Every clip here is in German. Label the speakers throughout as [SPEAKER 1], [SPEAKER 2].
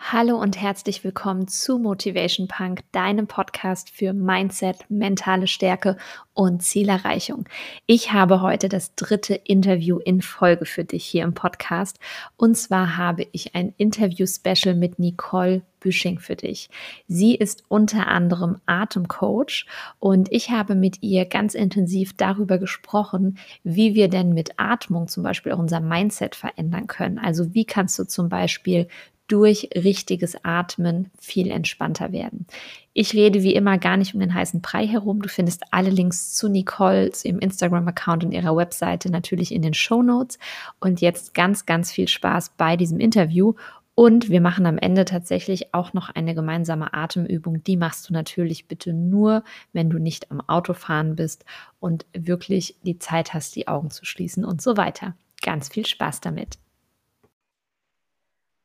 [SPEAKER 1] Hallo und herzlich willkommen zu Motivation Punk, deinem Podcast für Mindset, mentale Stärke und Zielerreichung. Ich habe heute das dritte Interview in Folge für dich hier im Podcast. Und zwar habe ich ein Interview-Special mit Nicole Büsching für dich. Sie ist unter anderem Atemcoach und ich habe mit ihr ganz intensiv darüber gesprochen, wie wir denn mit Atmung zum Beispiel unser Mindset verändern können. Also wie kannst du zum Beispiel durch richtiges Atmen viel entspannter werden. Ich rede wie immer gar nicht um den heißen Brei herum. Du findest alle Links zu Nicole, zu ihrem Instagram-Account und ihrer Webseite natürlich in den Show Notes. Und jetzt ganz, ganz viel Spaß bei diesem Interview. Und wir machen am Ende tatsächlich auch noch eine gemeinsame Atemübung. Die machst du natürlich bitte nur, wenn du nicht am Autofahren bist und wirklich die Zeit hast, die Augen zu schließen und so weiter. Ganz viel Spaß damit.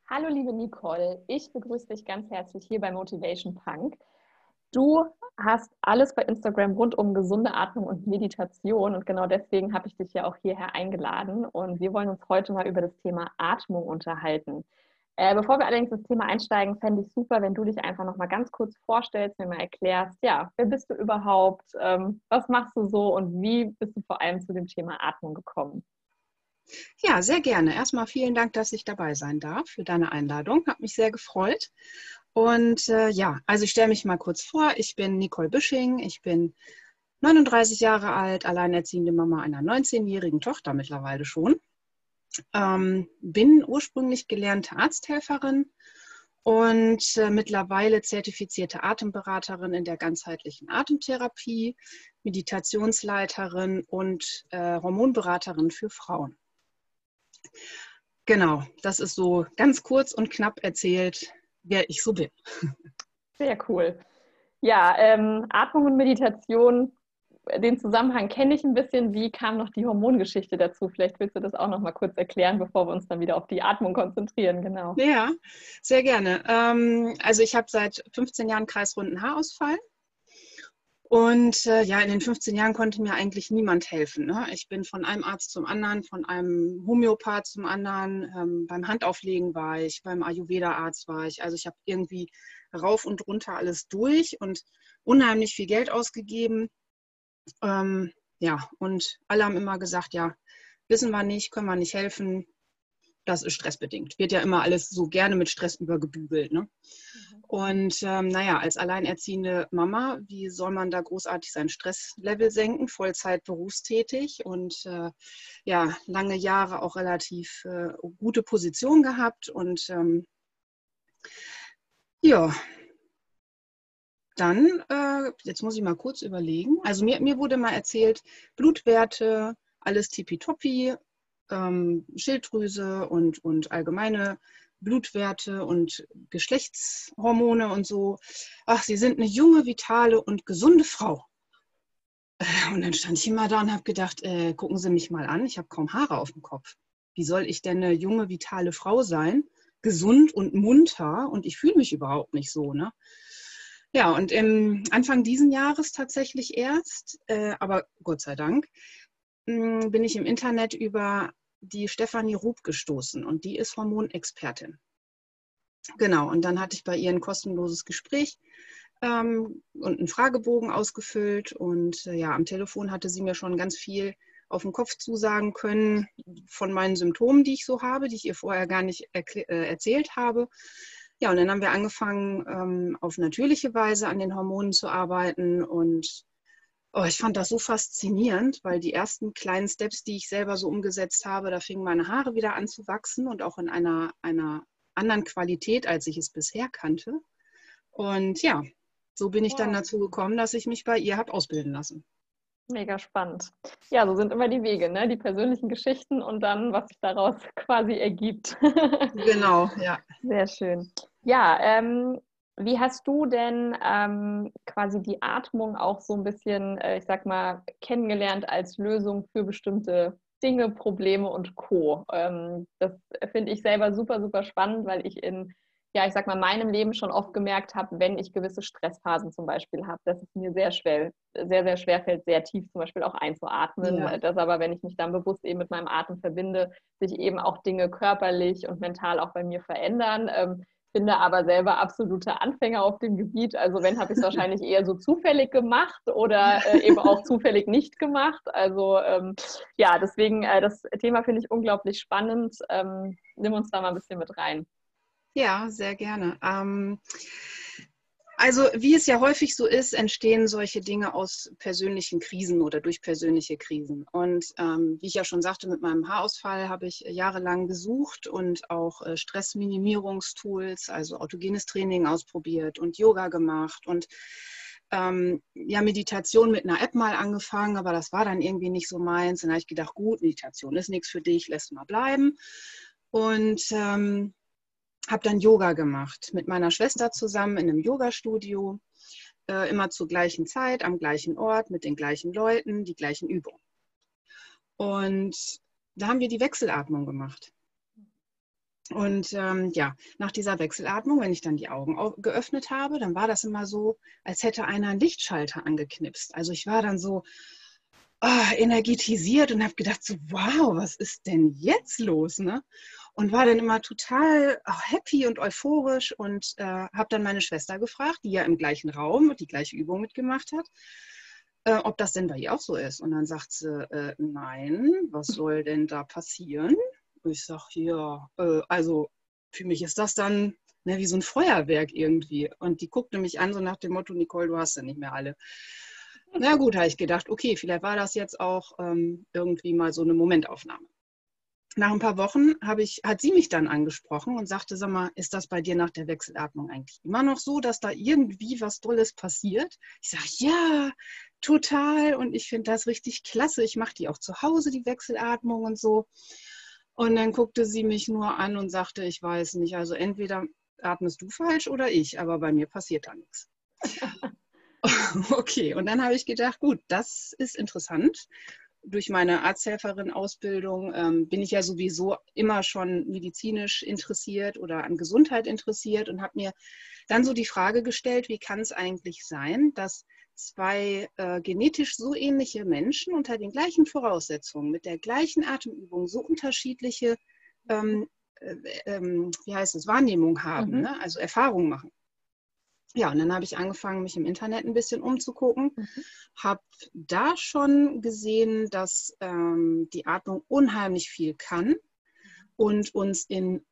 [SPEAKER 1] Hallo liebe Nicole, ich begrüße dich ganz herzlich hier bei Motivation Punk. Du hast alles bei Instagram rund um gesunde Atmung und Meditation und genau deswegen habe ich dich ja auch hierher eingeladen und wir wollen uns heute mal über das Thema Atmung unterhalten. Äh, bevor wir allerdings ins Thema einsteigen, fände ich super, wenn du dich einfach noch mal ganz kurz vorstellst, mir mal erklärst, ja, wer bist du überhaupt, ähm, was machst du so und wie bist du vor allem zu dem Thema Atmung gekommen?
[SPEAKER 2] Ja, sehr gerne. Erstmal vielen Dank, dass ich dabei sein darf für deine Einladung. Hat mich sehr gefreut. Und äh, ja, also ich stelle mich mal kurz vor. Ich bin Nicole Büsching. Ich bin 39 Jahre alt, alleinerziehende Mama einer 19-jährigen Tochter mittlerweile schon. Ähm, bin ursprünglich gelernte Arzthelferin und äh, mittlerweile zertifizierte Atemberaterin in der ganzheitlichen Atemtherapie, Meditationsleiterin und äh, Hormonberaterin für Frauen. Genau, das ist so ganz kurz und knapp erzählt, wer ich so bin.
[SPEAKER 1] Sehr cool. Ja, ähm, Atmung und Meditation, den Zusammenhang kenne ich ein bisschen. Wie kam noch die Hormongeschichte dazu? Vielleicht willst du das auch noch mal kurz erklären, bevor wir uns dann wieder auf die Atmung konzentrieren. Genau.
[SPEAKER 2] Ja, sehr gerne. Ähm, also ich habe seit 15 Jahren kreisrunden Haarausfall und äh, ja, in den 15 Jahren konnte mir eigentlich niemand helfen. Ne? Ich bin von einem Arzt zum anderen, von einem Homöopath zum anderen. Ähm, beim Handauflegen war ich, beim Ayurveda-Arzt war ich. Also ich habe irgendwie rauf und runter alles durch und unheimlich viel Geld ausgegeben. Ähm, ja, und alle haben immer gesagt, ja, wissen wir nicht, können wir nicht helfen, das ist stressbedingt. Wird ja immer alles so gerne mit Stress übergebügelt. Ne? Mhm. Und ähm, naja, als alleinerziehende Mama, wie soll man da großartig sein Stresslevel senken? Vollzeit berufstätig und äh, ja, lange Jahre auch relativ äh, gute Position gehabt. Und ähm, ja, dann, äh, jetzt muss ich mal kurz überlegen. Also mir, mir wurde mal erzählt, Blutwerte, alles tippitoppi, ähm, Schilddrüse und, und allgemeine Blutwerte und Geschlechtshormone und so. Ach, Sie sind eine junge, vitale und gesunde Frau. Äh, und dann stand ich immer da und habe gedacht, äh, gucken Sie mich mal an, ich habe kaum Haare auf dem Kopf. Wie soll ich denn eine junge, vitale Frau sein? Gesund und munter und ich fühle mich überhaupt nicht so. Ne? Ja, und im Anfang diesen Jahres tatsächlich erst, äh, aber Gott sei Dank, hm, bin ich im Internet über die Stefanie Rub gestoßen und die ist Hormonexpertin. Genau, und dann hatte ich bei ihr ein kostenloses Gespräch ähm, und einen Fragebogen ausgefüllt und äh, ja, am Telefon hatte sie mir schon ganz viel auf den Kopf zusagen können von meinen Symptomen, die ich so habe, die ich ihr vorher gar nicht äh, erzählt habe. Ja, und dann haben wir angefangen, ähm, auf natürliche Weise an den Hormonen zu arbeiten und Oh, ich fand das so faszinierend, weil die ersten kleinen Steps, die ich selber so umgesetzt habe, da fingen meine Haare wieder an zu wachsen und auch in einer, einer anderen Qualität, als ich es bisher kannte. Und ja, so bin ich wow. dann dazu gekommen, dass ich mich bei ihr habe ausbilden lassen.
[SPEAKER 1] Mega spannend. Ja, so sind immer die Wege, ne? die persönlichen Geschichten und dann, was sich daraus quasi ergibt.
[SPEAKER 2] genau, ja.
[SPEAKER 1] Sehr schön. Ja, ähm, wie hast du denn ähm, quasi die Atmung auch so ein bisschen, äh, ich sag mal, kennengelernt als Lösung für bestimmte Dinge, Probleme und Co. Ähm, das finde ich selber super, super spannend, weil ich in, ja, ich sag mal, meinem Leben schon oft gemerkt habe, wenn ich gewisse Stressphasen zum Beispiel habe, dass es mir sehr schwer, sehr, sehr schwer fällt, sehr tief zum Beispiel auch einzuatmen. Ja. Dass aber, wenn ich mich dann bewusst eben mit meinem Atem verbinde, sich eben auch Dinge körperlich und mental auch bei mir verändern. Ähm,
[SPEAKER 3] bin da aber selber absolute Anfänger auf dem Gebiet. Also wenn, habe ich es wahrscheinlich eher so zufällig gemacht oder äh, eben auch zufällig nicht gemacht. Also ähm, ja, deswegen, äh, das Thema finde ich unglaublich spannend. Ähm, nimm uns da mal ein bisschen mit rein.
[SPEAKER 2] Ja, sehr gerne. Ähm, also wie es ja häufig so ist, entstehen solche Dinge aus persönlichen Krisen oder durch persönliche Krisen. Und ähm, wie ich ja schon sagte, mit meinem Haarausfall habe ich jahrelang gesucht und auch äh, Stressminimierungstools, also autogenes Training ausprobiert und Yoga gemacht und ähm, ja, Meditation mit einer App mal angefangen, aber das war dann irgendwie nicht so meins. Dann habe ich gedacht, gut, Meditation ist nichts für dich, lässt mal bleiben. Und ähm, habe dann Yoga gemacht mit meiner Schwester zusammen in einem Yoga-Studio, äh, immer zur gleichen Zeit, am gleichen Ort, mit den gleichen Leuten, die gleichen Übungen. Und da haben wir die Wechselatmung gemacht. Und ähm, ja, nach dieser Wechselatmung, wenn ich dann die Augen geöffnet habe, dann war das immer so, als hätte einer einen Lichtschalter angeknipst. Also ich war dann so oh, energetisiert und habe gedacht, so, wow, was ist denn jetzt los? Ne? Und war dann immer total oh, happy und euphorisch und äh, habe dann meine Schwester gefragt, die ja im gleichen Raum die gleiche Übung mitgemacht hat, äh, ob das denn bei ihr auch so ist. Und dann sagt sie, äh, nein, was soll denn da passieren? Ich sage, ja, äh, also für mich ist das dann ne, wie so ein Feuerwerk irgendwie. Und die guckte mich an, so nach dem Motto, Nicole, du hast ja nicht mehr alle. Na gut, habe ich gedacht, okay, vielleicht war das jetzt auch ähm, irgendwie mal so eine Momentaufnahme nach ein paar Wochen ich, hat sie mich dann angesprochen und sagte, sag mal, ist das bei dir nach der Wechselatmung eigentlich immer noch so, dass da irgendwie was Tolles passiert? Ich sage, ja, total. Und ich finde das richtig klasse. Ich mache die auch zu Hause, die Wechselatmung und so. Und dann guckte sie mich nur an und sagte, ich weiß nicht, also entweder atmest du falsch oder ich, aber bei mir passiert da nichts. okay, und dann habe ich gedacht, gut, das ist interessant durch meine Arzthelferin-Ausbildung ähm, bin ich ja sowieso immer schon medizinisch interessiert oder an Gesundheit interessiert und habe mir dann so die Frage gestellt, wie kann es eigentlich sein, dass zwei äh, genetisch so ähnliche Menschen unter den gleichen Voraussetzungen, mit der gleichen Atemübung so unterschiedliche ähm, äh, ähm, wie heißt es, Wahrnehmung haben, mhm. ne? also Erfahrungen machen ja, und dann habe ich angefangen, mich im Internet ein bisschen umzugucken, mhm. habe da schon gesehen, dass ähm, die Atmung unheimlich viel kann und uns in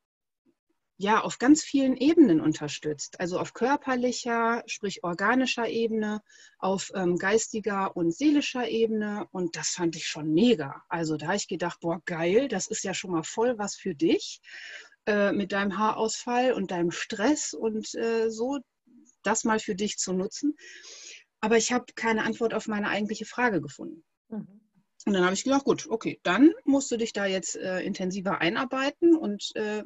[SPEAKER 2] ja, auf ganz vielen Ebenen unterstützt. Also auf körperlicher, sprich organischer Ebene, auf ähm, geistiger und seelischer Ebene. Und das fand ich schon mega. Also da habe ich gedacht, boah, geil, das ist ja schon mal voll was für dich äh, mit deinem Haarausfall und deinem Stress und äh, so das mal für dich zu nutzen. Aber ich habe keine Antwort auf meine eigentliche Frage gefunden. Mhm. Und dann habe ich gedacht, gut, okay, dann musst du dich da jetzt äh, intensiver einarbeiten und äh,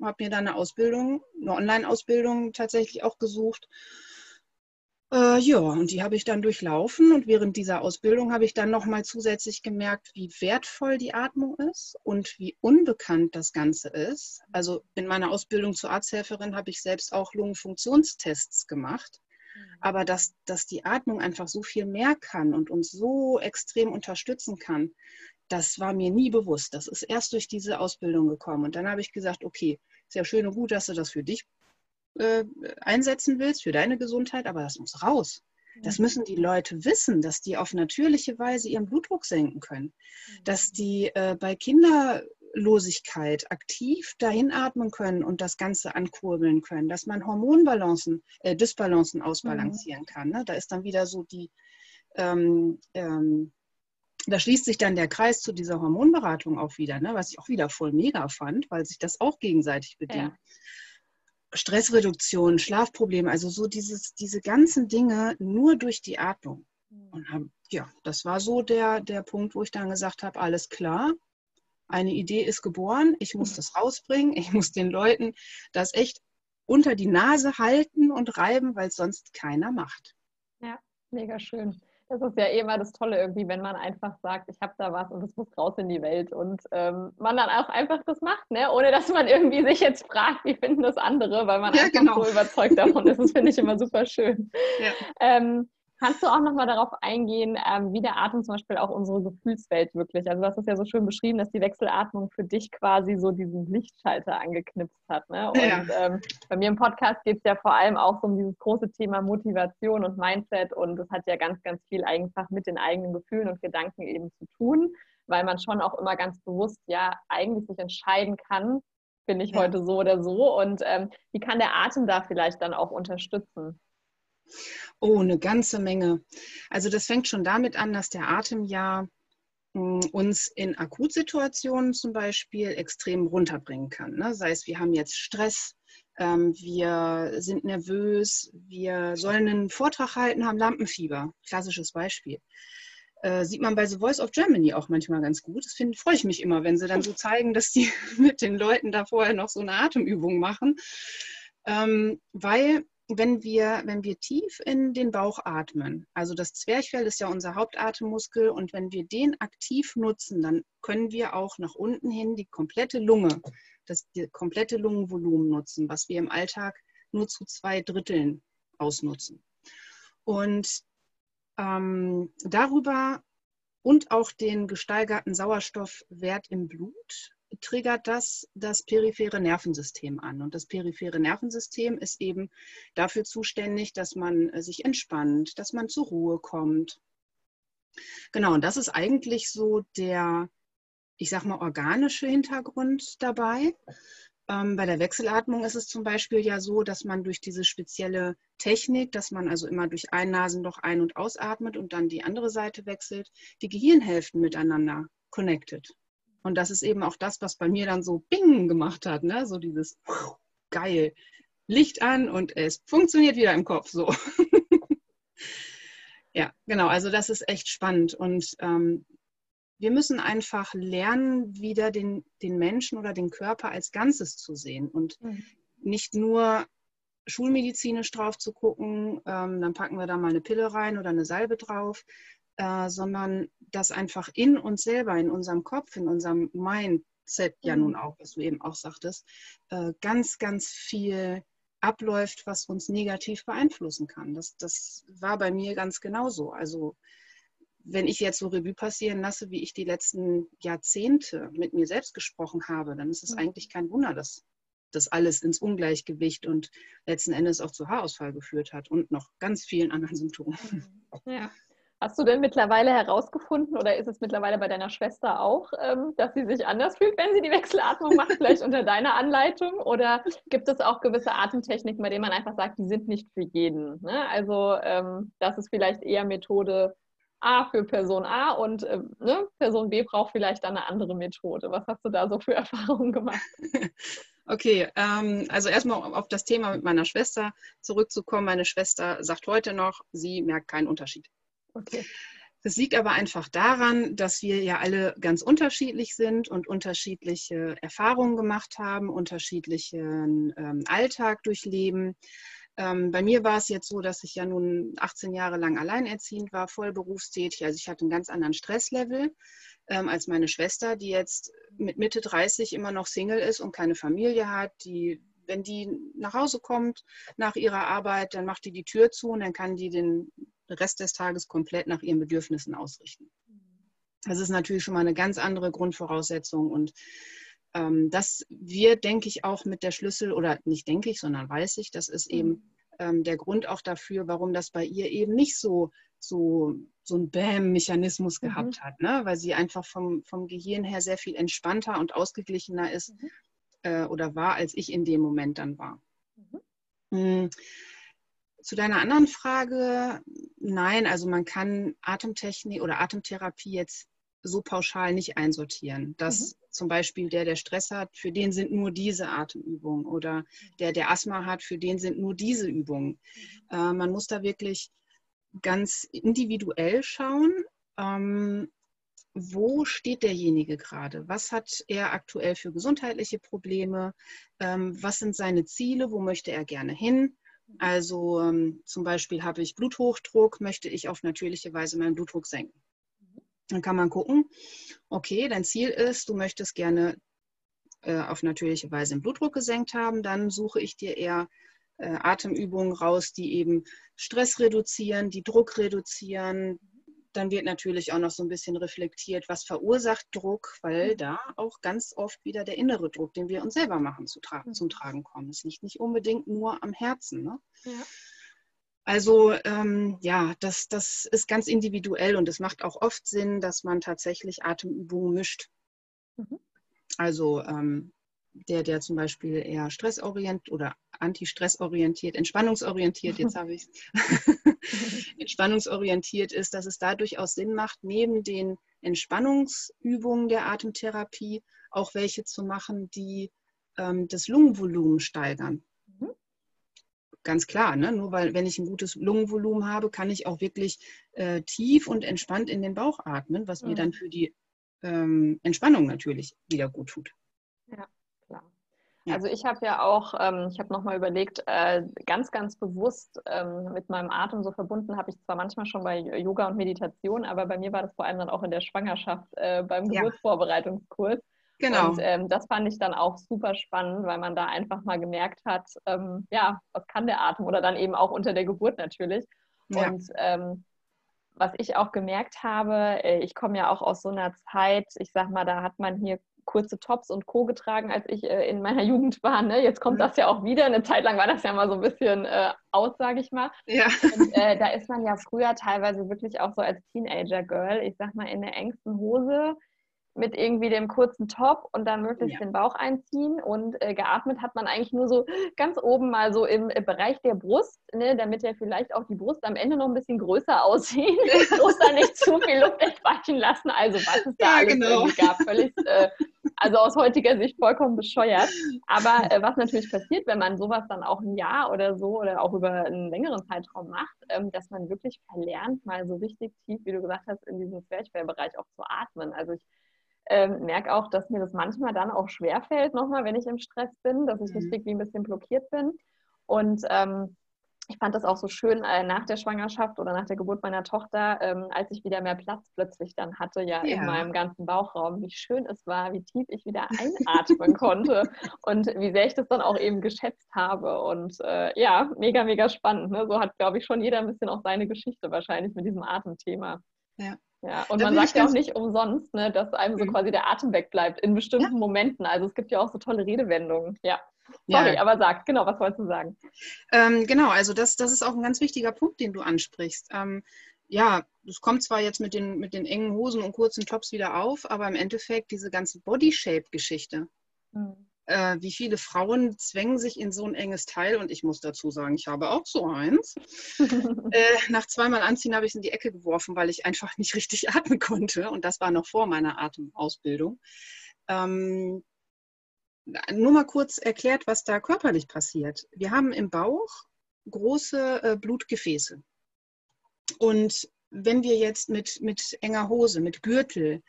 [SPEAKER 2] habe mir dann eine Ausbildung, eine Online-Ausbildung tatsächlich auch gesucht äh, ja, und die habe ich dann durchlaufen und während dieser Ausbildung habe ich dann nochmal zusätzlich gemerkt, wie wertvoll die Atmung ist und wie unbekannt das Ganze ist. Also in meiner Ausbildung zur Arzthelferin habe ich selbst auch Lungenfunktionstests gemacht. Mhm. Aber dass, dass die Atmung einfach so viel mehr kann und uns so extrem unterstützen kann, das war mir nie bewusst. Das ist erst durch diese Ausbildung gekommen. Und dann habe ich gesagt, okay, sehr schön und gut, dass du das für dich äh, einsetzen willst für deine Gesundheit, aber das muss raus. Das mhm. müssen die Leute wissen, dass die auf natürliche Weise ihren Blutdruck senken können, mhm. dass die äh, bei Kinderlosigkeit aktiv dahin atmen können und das Ganze ankurbeln können, dass man Hormonbalancen, äh, Disbalancen ausbalancieren mhm. kann. Ne? Da ist dann wieder so die, ähm, ähm, da schließt sich dann der Kreis zu dieser Hormonberatung auch wieder, ne? was ich auch wieder voll mega fand, weil sich das auch gegenseitig bedingt. Ja. Stressreduktion, Schlafprobleme, also so dieses, diese ganzen Dinge nur durch die Atmung. Mhm. Und hab, ja, das war so der, der Punkt, wo ich dann gesagt habe, alles klar, eine Idee ist geboren, ich muss das rausbringen, ich muss den Leuten das echt unter die Nase halten und reiben, weil es sonst keiner macht.
[SPEAKER 3] Ja, mega schön. Das ist ja eh immer das Tolle irgendwie, wenn man einfach sagt, ich habe da was und es muss raus in die Welt und ähm, man dann auch einfach das macht, ne? ohne dass man irgendwie sich jetzt fragt, wie finden das andere, weil man ja, einfach genau. so überzeugt davon ist. Das finde ich immer super schön. Ja. Ähm, Kannst du auch nochmal darauf eingehen, ähm, wie der Atem zum Beispiel auch unsere Gefühlswelt wirklich, also du hast es ja so schön beschrieben, dass die Wechselatmung für dich quasi so diesen Lichtschalter angeknipst hat. Ne? Und ja. ähm, bei mir im Podcast geht es ja vor allem auch so um dieses große Thema Motivation und Mindset und das hat ja ganz, ganz viel einfach mit den eigenen Gefühlen und Gedanken eben zu tun, weil man schon auch immer ganz bewusst ja eigentlich sich entscheiden kann, bin ich ja. heute so oder so und ähm, wie kann der Atem da vielleicht dann auch unterstützen?
[SPEAKER 2] Oh, eine ganze Menge. Also das fängt schon damit an, dass der Atem ja hm, uns in Akutsituationen zum Beispiel extrem runterbringen kann. Ne? Sei es, wir haben jetzt Stress, ähm, wir sind nervös, wir sollen einen Vortrag halten, haben Lampenfieber. Klassisches Beispiel. Äh, sieht man bei The Voice of Germany auch manchmal ganz gut. Das freue ich mich immer, wenn sie dann so zeigen, dass die mit den Leuten da vorher noch so eine Atemübung machen. Ähm, weil wenn wir, wenn wir tief in den Bauch atmen, also das Zwerchfell ist ja unser Hauptatemmuskel und wenn wir den aktiv nutzen, dann können wir auch nach unten hin die komplette Lunge, das komplette Lungenvolumen nutzen, was wir im Alltag nur zu zwei Dritteln ausnutzen. Und ähm, darüber und auch den gesteigerten Sauerstoffwert im Blut triggert das das periphere Nervensystem an. Und das periphere Nervensystem ist eben dafür zuständig, dass man äh, sich entspannt, dass man zur Ruhe kommt. Genau, und das ist eigentlich so der, ich sag mal, organische Hintergrund dabei. Ähm, bei der Wechselatmung ist es zum Beispiel ja so, dass man durch diese spezielle Technik, dass man also immer durch ein Nasenloch ein- und ausatmet und dann die andere Seite wechselt, die Gehirnhälften miteinander connected. Und das ist eben auch das, was bei mir dann so Bing gemacht hat, ne? So dieses geil, Licht an und es funktioniert wieder im Kopf so. ja, genau, also das ist echt spannend. Und ähm, wir müssen einfach lernen, wieder den, den Menschen oder den Körper als Ganzes zu sehen und mhm. nicht nur schulmedizinisch drauf zu gucken, ähm, dann packen wir da mal eine Pille rein oder eine Salbe drauf, äh, sondern dass einfach in uns selber, in unserem Kopf, in unserem Mindset ja nun mhm. auch, was du eben auch sagtest, äh, ganz, ganz viel abläuft, was uns negativ beeinflussen kann. Das, das war bei mir ganz genauso. Also wenn ich jetzt so Revue passieren lasse, wie ich die letzten Jahrzehnte mit mir selbst gesprochen habe, dann ist es mhm. eigentlich kein Wunder, dass das alles ins Ungleichgewicht und letzten Endes auch zu Haarausfall geführt hat und noch ganz vielen anderen Symptomen.
[SPEAKER 3] Ja. Hast du denn mittlerweile herausgefunden oder ist es mittlerweile bei deiner Schwester auch, ähm, dass sie sich anders fühlt, wenn sie die Wechselatmung macht, vielleicht unter deiner Anleitung? Oder gibt es auch gewisse Atemtechniken, bei denen man einfach sagt, die sind nicht für jeden? Ne? Also ähm, das ist vielleicht eher Methode A für Person A und äh, ne, Person B braucht vielleicht dann eine andere Methode. Was hast du da so für Erfahrungen gemacht?
[SPEAKER 2] Okay, ähm, also erstmal auf das Thema mit meiner Schwester zurückzukommen. Meine Schwester sagt heute noch, sie merkt keinen Unterschied. Okay. Das liegt aber einfach daran, dass wir ja alle ganz unterschiedlich sind und unterschiedliche Erfahrungen gemacht haben, unterschiedlichen ähm, Alltag durchleben. Ähm, bei mir war es jetzt so, dass ich ja nun 18 Jahre lang alleinerziehend war, voll berufstätig. Also ich hatte einen ganz anderen Stresslevel ähm, als meine Schwester, die jetzt mit Mitte 30 immer noch Single ist und keine Familie hat, die wenn die nach Hause kommt nach ihrer Arbeit, dann macht die die Tür zu und dann kann die den Rest des Tages komplett nach ihren Bedürfnissen ausrichten. Das ist natürlich schon mal eine ganz andere Grundvoraussetzung und ähm, das wird, denke ich, auch mit der Schlüssel, oder nicht denke ich, sondern weiß ich, das ist eben mhm. ähm, der Grund auch dafür, warum das bei ihr eben nicht so, so, so ein Bam-Mechanismus mhm. gehabt hat, ne? weil sie einfach vom, vom Gehirn her sehr viel entspannter und ausgeglichener ist mhm. äh, oder war, als ich in dem Moment dann war. Mhm. Zu deiner anderen Frage, nein, also man kann Atemtechnik oder Atemtherapie jetzt so pauschal nicht einsortieren. Dass mhm. zum Beispiel der, der Stress hat, für den sind nur diese Atemübungen oder der, der Asthma hat, für den sind nur diese Übungen. Mhm. Äh, man muss da wirklich ganz individuell schauen, ähm, wo steht derjenige gerade? Was hat er aktuell für gesundheitliche Probleme? Ähm, was sind seine Ziele? Wo möchte er gerne hin? Also ähm, zum Beispiel habe ich Bluthochdruck, möchte ich auf natürliche Weise meinen Blutdruck senken. Dann kann man gucken, okay, dein Ziel ist, du möchtest gerne äh, auf natürliche Weise den Blutdruck gesenkt haben, dann suche ich dir eher äh, Atemübungen raus, die eben Stress reduzieren, die Druck reduzieren. Dann wird natürlich auch noch so ein bisschen reflektiert, was verursacht Druck, weil mhm. da auch ganz oft wieder der innere Druck, den wir uns selber machen, zu tra mhm. zum Tragen kommt. Es liegt nicht unbedingt nur am Herzen. Ne? Ja. Also ähm, ja, das, das ist ganz individuell und es macht auch oft Sinn, dass man tatsächlich Atemübungen mischt. Mhm. Also ähm, der, der zum Beispiel eher stressorientiert oder anti-stressorientiert, entspannungsorientiert, jetzt habe ich es, entspannungsorientiert ist, dass es da durchaus Sinn macht, neben den Entspannungsübungen der Atemtherapie auch welche zu machen, die ähm, das Lungenvolumen steigern. Mhm. Ganz klar, ne? nur weil wenn ich ein gutes Lungenvolumen habe, kann ich auch wirklich äh, tief und entspannt in den Bauch atmen, was mhm. mir dann für die ähm, Entspannung natürlich wieder gut tut.
[SPEAKER 3] Ja. Also ich habe ja auch, ähm, ich habe nochmal überlegt, äh, ganz, ganz bewusst ähm, mit meinem Atem so verbunden habe ich zwar manchmal schon bei Yoga und Meditation, aber bei mir war das vor allem dann auch in der Schwangerschaft äh, beim Geburtsvorbereitungskurs. Genau. Und ähm, das fand ich dann auch super spannend, weil man da einfach mal gemerkt hat, ähm, ja, was kann der Atem oder dann eben auch unter der Geburt natürlich. Ja. Und ähm, was ich auch gemerkt habe, äh, ich komme ja auch aus so einer Zeit, ich sag mal, da hat man hier kurze Tops und Co. getragen, als ich äh, in meiner Jugend war. Ne? Jetzt kommt mhm. das ja auch wieder. Eine Zeit lang war das ja mal so ein bisschen äh, aus, sage ich mal. Ja. Und, äh, da ist man ja früher teilweise wirklich auch so als Teenager-Girl, ich sag mal, in der engsten Hose mit irgendwie dem kurzen Top und dann möglichst ja. den Bauch einziehen. Und äh, geatmet hat man eigentlich nur so ganz oben mal so im äh, Bereich der Brust, ne, damit ja vielleicht auch die Brust am Ende noch ein bisschen größer aussieht. Bloß da nicht zu viel Luft entweichen lassen. Also was es da ja, alles genau. gab. Völlig, äh, also aus heutiger Sicht vollkommen bescheuert. Aber äh, was natürlich passiert, wenn man sowas dann auch ein Jahr oder so oder auch über einen längeren Zeitraum macht, ähm, dass man wirklich verlernt, mal so richtig tief, wie du gesagt hast, in diesem Zwerchfellbereich auch zu atmen. Also ich ähm, merke auch, dass mir das manchmal dann auch schwerfällt, nochmal, wenn ich im Stress bin, dass ich mhm. richtig wie ein bisschen blockiert bin. Und ähm, ich fand das auch so schön äh, nach der Schwangerschaft oder nach der Geburt meiner Tochter, ähm, als ich wieder mehr Platz plötzlich dann hatte, ja, ja, in meinem ganzen Bauchraum, wie schön es war, wie tief ich wieder einatmen konnte und wie sehr ich das dann auch eben geschätzt habe. Und äh, ja, mega, mega spannend. Ne? So hat, glaube ich, schon jeder ein bisschen auch seine Geschichte wahrscheinlich mit diesem Atemthema. Ja. Ja, und da man sagt ja auch nicht umsonst, ne, dass einem so mhm. quasi der Atem wegbleibt in bestimmten ja. Momenten. Also es gibt ja auch so tolle Redewendungen. Ja. Sorry, ja. aber sag, genau, was wolltest du sagen?
[SPEAKER 2] Ähm, genau, also das, das ist auch ein ganz wichtiger Punkt, den du ansprichst. Ähm, ja, es kommt zwar jetzt mit den, mit den engen Hosen und kurzen Tops wieder auf, aber im Endeffekt diese ganze Body-Shape-Geschichte. Mhm äh, wie viele Frauen zwängen sich in so ein enges Teil und ich muss dazu sagen, ich habe auch so eins. äh, nach zweimal Anziehen habe ich es in die Ecke geworfen, weil ich einfach nicht richtig atmen konnte und das war noch vor meiner Atemausbildung. Ähm, nur mal kurz erklärt, was da körperlich passiert. Wir haben im Bauch große äh, Blutgefäße. Und wenn wir jetzt mit, mit enger Hose, mit Gürtel,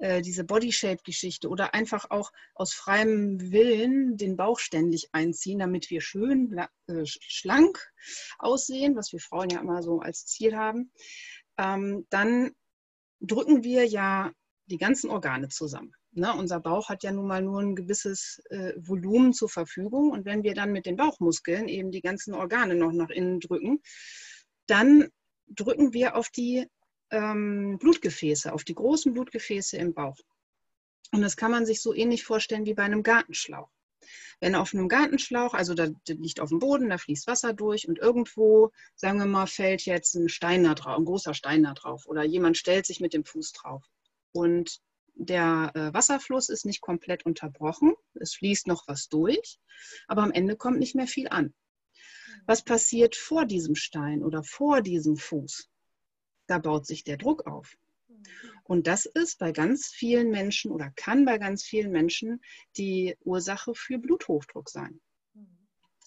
[SPEAKER 2] äh, diese Body-Shape-Geschichte oder einfach auch aus freiem Willen den Bauch ständig einziehen, damit wir schön äh, schlank aussehen, was wir Frauen ja immer so als Ziel haben, ähm, dann drücken wir ja die ganzen Organe zusammen. Ne, unser Bauch hat ja nun mal nur ein gewisses äh, Volumen zur Verfügung. Und wenn wir dann mit den Bauchmuskeln eben die ganzen Organe noch nach innen drücken, dann drücken wir auf die ähm, Blutgefäße, auf die großen Blutgefäße im Bauch. Und das kann man sich so ähnlich vorstellen wie bei einem Gartenschlauch. Wenn auf einem Gartenschlauch, also da, liegt auf dem Boden, da fließt Wasser durch und irgendwo, sagen wir mal, fällt jetzt ein Stein da drauf, ein großer Stein da drauf oder jemand stellt sich mit dem Fuß drauf. Und der äh, Wasserfluss ist nicht komplett unterbrochen, es fließt noch was durch, aber am Ende kommt nicht mehr viel an. Was passiert vor diesem Stein oder vor diesem Fuß? Da baut sich der Druck auf. Und das ist bei ganz vielen Menschen oder kann bei ganz vielen Menschen die Ursache für Bluthochdruck sein.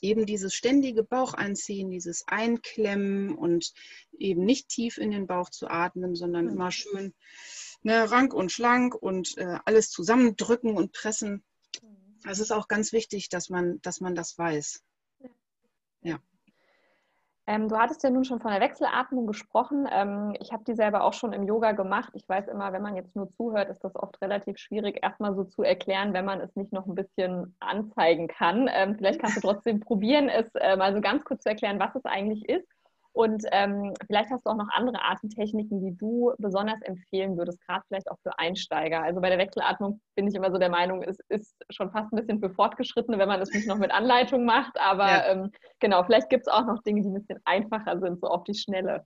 [SPEAKER 2] Eben dieses ständige Baucheinziehen, dieses Einklemmen und eben nicht tief in den Bauch zu atmen, sondern immer schön ne, rank und schlank und äh, alles zusammendrücken und pressen. Das ist auch ganz wichtig, dass man, dass man das weiß. Ja.
[SPEAKER 3] Ähm, du hattest ja nun schon von der Wechselatmung gesprochen. Ähm, ich habe die selber auch schon im Yoga gemacht. Ich weiß immer, wenn man jetzt nur zuhört, ist das oft relativ schwierig, erstmal so zu erklären, wenn man es nicht noch ein bisschen anzeigen kann. Ähm, vielleicht kannst du trotzdem probieren, es äh, mal so ganz kurz zu erklären, was es eigentlich ist und ähm, vielleicht hast du auch noch andere Atemtechniken, die du besonders empfehlen würdest, gerade vielleicht auch für Einsteiger. Also bei der Wechselatmung bin ich immer so der Meinung, es ist schon fast ein bisschen für Fortgeschrittene, wenn man es nicht noch mit Anleitung macht. Aber ja. ähm, genau, vielleicht gibt es auch noch Dinge, die ein bisschen einfacher sind, so auf die Schnelle.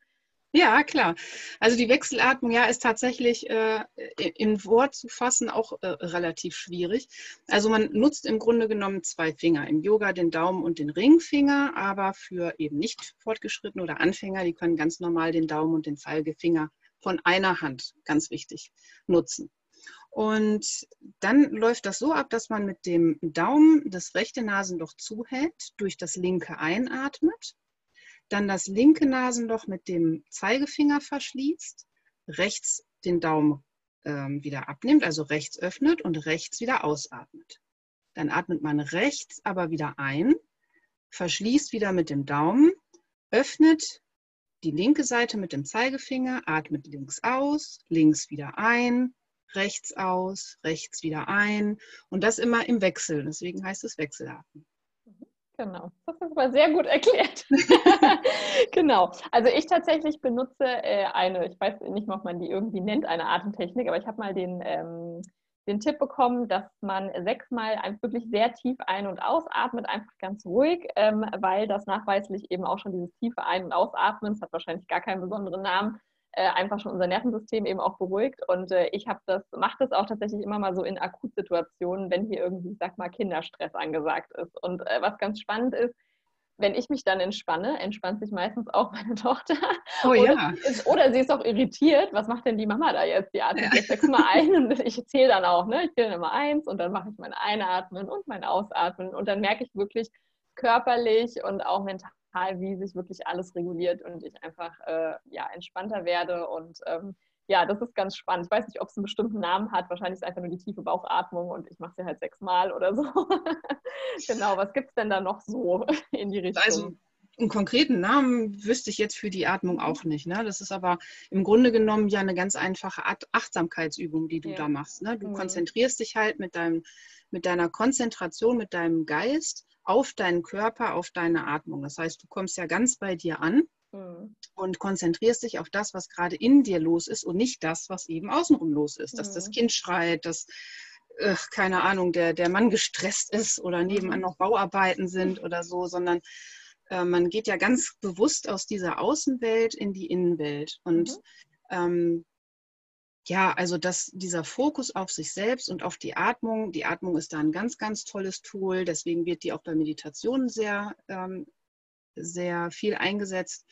[SPEAKER 2] Ja, klar. Also die Wechselatmung ja ist tatsächlich äh, in Wort zu fassen auch äh, relativ schwierig. Also man nutzt im Grunde genommen zwei Finger. Im Yoga den Daumen und den Ringfinger, aber für eben nicht fortgeschrittene oder Anfänger, die können ganz normal den Daumen und den Zeigefinger von einer Hand, ganz wichtig, nutzen. Und dann läuft das so ab, dass man mit dem Daumen das rechte Nasenloch zuhält, durch das linke einatmet dann das linke Nasenloch mit dem Zeigefinger verschließt, rechts den Daumen ähm, wieder abnimmt, also rechts öffnet und rechts wieder ausatmet. Dann atmet man rechts aber wieder ein, verschließt wieder mit dem Daumen, öffnet die linke Seite mit dem Zeigefinger, atmet links aus, links wieder ein, rechts aus, rechts wieder ein und das immer im Wechsel. Deswegen heißt es Wechselatmen.
[SPEAKER 3] Genau, das ist aber sehr gut erklärt. genau. Also ich tatsächlich benutze äh, eine, ich weiß nicht mal, ob man die irgendwie nennt, eine Atemtechnik, aber ich habe mal den, ähm, den Tipp bekommen, dass man sechsmal wirklich sehr tief ein- und ausatmet, einfach ganz ruhig, ähm, weil das nachweislich eben auch schon dieses tiefe Ein- und Ausatmen, das hat wahrscheinlich gar keinen besonderen Namen, äh, einfach schon unser Nervensystem eben auch beruhigt. Und äh, ich habe das, mache das auch tatsächlich immer mal so in Akutsituationen, wenn hier irgendwie, ich sag mal, Kinderstress angesagt ist. Und äh, was ganz spannend ist, wenn ich mich dann entspanne, entspannt sich meistens auch meine Tochter.
[SPEAKER 2] Oh
[SPEAKER 3] oder
[SPEAKER 2] ja.
[SPEAKER 3] Sie ist, oder sie ist auch irritiert. Was macht denn die Mama da jetzt? Die atmet jetzt sechsmal ein und ich zähle dann auch. Ne? Ich zähle immer eins und dann mache ich mein Einatmen und mein Ausatmen. Und dann merke ich wirklich körperlich und auch mental, wie sich wirklich alles reguliert und ich einfach äh, ja, entspannter werde. Und ähm, ja, das ist ganz spannend. Ich weiß nicht, ob es einen bestimmten Namen hat. Wahrscheinlich ist es einfach nur die tiefe Bauchatmung und ich mache sie halt sechsmal oder so. genau, was gibt es denn da noch so in die Richtung?
[SPEAKER 2] Also einen konkreten Namen wüsste ich jetzt für die Atmung auch nicht. Ne? Das ist aber im Grunde genommen ja eine ganz einfache Achtsamkeitsübung, die du ja. da machst. Ne? Du mhm. konzentrierst dich halt mit, deinem, mit deiner Konzentration, mit deinem Geist auf deinen Körper, auf deine Atmung. Das heißt, du kommst ja ganz bei dir an mhm. und konzentrierst dich auf das, was gerade in dir los ist und nicht das, was eben außenrum los ist. Dass mhm. das Kind schreit, dass, äh, keine Ahnung, der, der Mann gestresst ist oder nebenan mhm. noch Bauarbeiten sind oder so, sondern äh, man geht ja ganz bewusst aus dieser Außenwelt in die Innenwelt. Und mhm. ähm, ja, also dass dieser Fokus auf sich selbst und auf die Atmung, die Atmung ist da ein ganz, ganz tolles Tool, deswegen wird die auch bei Meditationen sehr, ähm, sehr viel eingesetzt,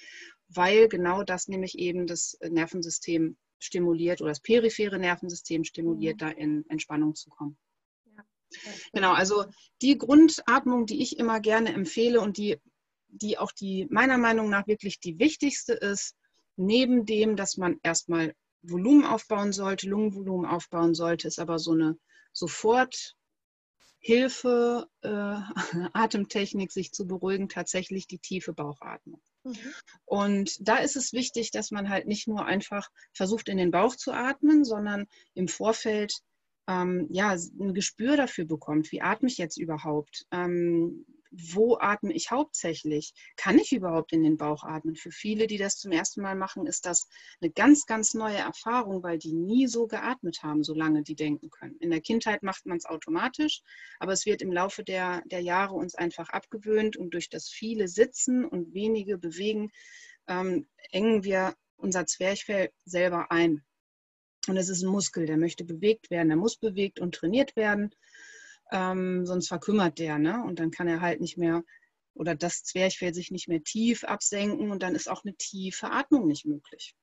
[SPEAKER 2] weil genau das nämlich eben das Nervensystem stimuliert oder das periphere Nervensystem stimuliert, mhm. da in Entspannung zu kommen. Ja. Genau, also die Grundatmung, die ich immer gerne empfehle und die, die auch die meiner Meinung nach wirklich die wichtigste ist, neben dem, dass man erstmal Volumen aufbauen sollte, Lungenvolumen aufbauen sollte, ist aber so eine Soforthilfe, äh, Atemtechnik, sich zu beruhigen, tatsächlich die tiefe Bauchatmung. Mhm. Und da ist es wichtig, dass man halt nicht nur einfach versucht, in den Bauch zu atmen, sondern im Vorfeld ähm, ja, ein Gespür dafür bekommt, wie atme ich jetzt überhaupt? Ähm, wo atme ich hauptsächlich? Kann ich überhaupt in den Bauch atmen? Für viele, die das zum ersten Mal machen, ist das eine ganz, ganz neue Erfahrung, weil die nie so geatmet haben, solange die denken können. In der Kindheit macht man es automatisch, aber es wird im Laufe der, der Jahre uns einfach abgewöhnt und durch das viele Sitzen und wenige Bewegen ähm, engen wir unser Zwerchfell selber ein. Und es ist ein Muskel, der möchte bewegt werden, der muss bewegt und trainiert werden ähm, sonst verkümmert der. Ne? Und dann kann er halt nicht mehr oder das Zwerchfell sich nicht mehr tief absenken und dann ist auch eine tiefe Atmung nicht möglich.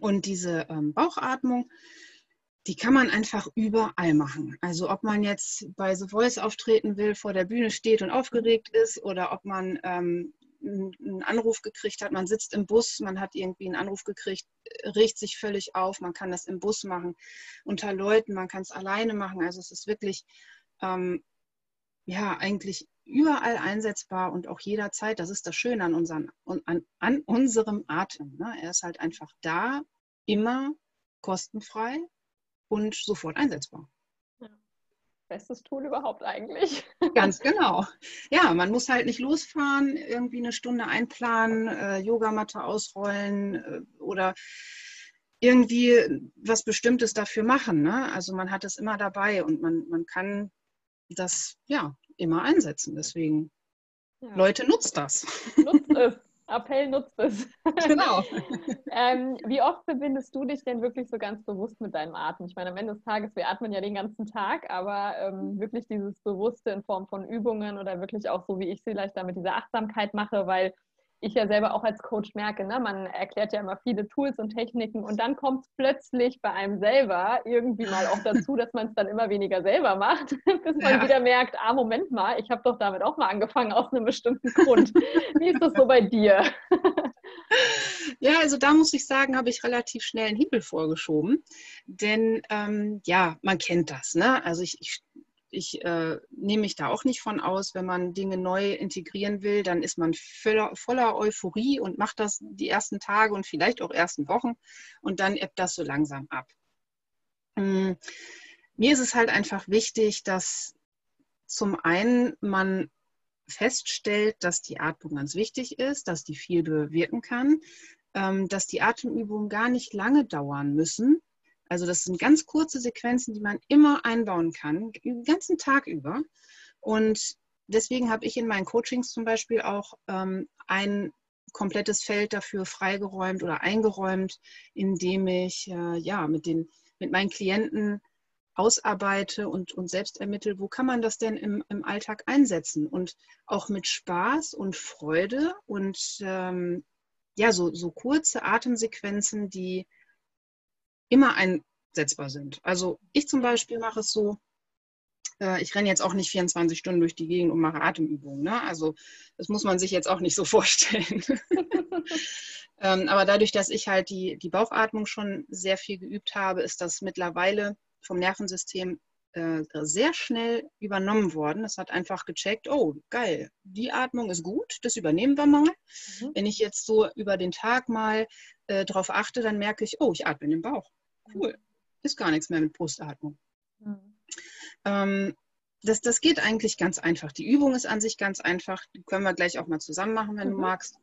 [SPEAKER 2] Und diese ähm, Bauchatmung, die kann man einfach überall machen. Also ob man jetzt bei The Voice auftreten will, vor der Bühne steht und aufgeregt ist oder ob man ähm, einen Anruf gekriegt hat, man sitzt im Bus, man hat irgendwie einen Anruf gekriegt, regt sich völlig auf, man kann das im Bus machen, unter Leuten, man kann es alleine machen. Also es ist wirklich, ähm, ja, eigentlich überall einsetzbar und auch jederzeit. Das ist das Schöne an, unseren, an, an unserem Atem. Ne? Er ist halt einfach da, immer kostenfrei und sofort einsetzbar.
[SPEAKER 3] Bestes Tool überhaupt eigentlich.
[SPEAKER 2] Ganz genau. Ja, man muss halt nicht losfahren, irgendwie eine Stunde einplanen, äh, Yogamatte ausrollen äh, oder irgendwie was Bestimmtes dafür machen. Ne? Also man hat es immer dabei und man, man kann das ja immer einsetzen. Deswegen, ja. Leute, nutzt das.
[SPEAKER 3] Nutzt es. Appell nutzt es. Genau. ähm, wie oft verbindest du dich denn wirklich so ganz bewusst mit deinem Atem? Ich meine, am Ende des Tages, wir atmen ja den ganzen Tag, aber ähm, wirklich dieses Bewusste in Form von Übungen oder wirklich auch so, wie ich sie vielleicht damit diese Achtsamkeit mache, weil ich ja selber auch als Coach merke, ne, man erklärt ja immer viele Tools und Techniken und dann kommt es plötzlich bei einem selber irgendwie mal auch dazu, dass man es dann immer weniger selber macht, bis man ja. wieder merkt, ah, Moment mal, ich habe doch damit auch mal angefangen aus einem bestimmten Grund. Wie ist das so bei dir?
[SPEAKER 2] Ja, also da muss ich sagen, habe ich relativ schnell einen Hebel vorgeschoben. Denn ähm, ja, man kennt das. Ne? Also ich, ich ich äh, nehme mich da auch nicht von aus, wenn man Dinge neu integrieren will, dann ist man voller, voller Euphorie und macht das die ersten Tage und vielleicht auch ersten Wochen und dann ebbt das so langsam ab. Ähm, mir ist es halt einfach wichtig, dass zum einen man feststellt, dass die Atmung ganz wichtig ist, dass die viel bewirken kann, ähm, dass die Atemübungen gar nicht lange dauern müssen, also das sind ganz kurze Sequenzen, die man immer einbauen kann, den ganzen Tag über. Und deswegen habe ich in meinen Coachings zum Beispiel auch ähm, ein komplettes Feld dafür freigeräumt oder eingeräumt, indem ich äh, ja mit, den, mit meinen Klienten ausarbeite und, und selbst ermittle, wo kann man das denn im, im Alltag einsetzen und auch mit Spaß und Freude und ähm, ja, so, so kurze Atemsequenzen, die immer einsetzbar sind. Also ich zum Beispiel mache es so, äh, ich renne jetzt auch nicht 24 Stunden durch die Gegend und mache Atemübungen. Ne? Also das muss man sich jetzt auch nicht so vorstellen. ähm, aber dadurch, dass ich halt die, die Bauchatmung schon sehr viel geübt habe, ist das mittlerweile vom Nervensystem äh, sehr schnell übernommen worden. Es hat einfach gecheckt, oh geil, die Atmung ist gut, das übernehmen wir mal. Mhm. Wenn ich jetzt so über den Tag mal äh, darauf achte, dann merke ich, oh, ich atme in den Bauch cool, ist gar nichts mehr mit Brustatmung. Mhm. Ähm, das, das geht eigentlich ganz einfach. Die Übung ist an sich ganz einfach. Die können wir gleich auch mal zusammen machen, wenn mhm. du magst.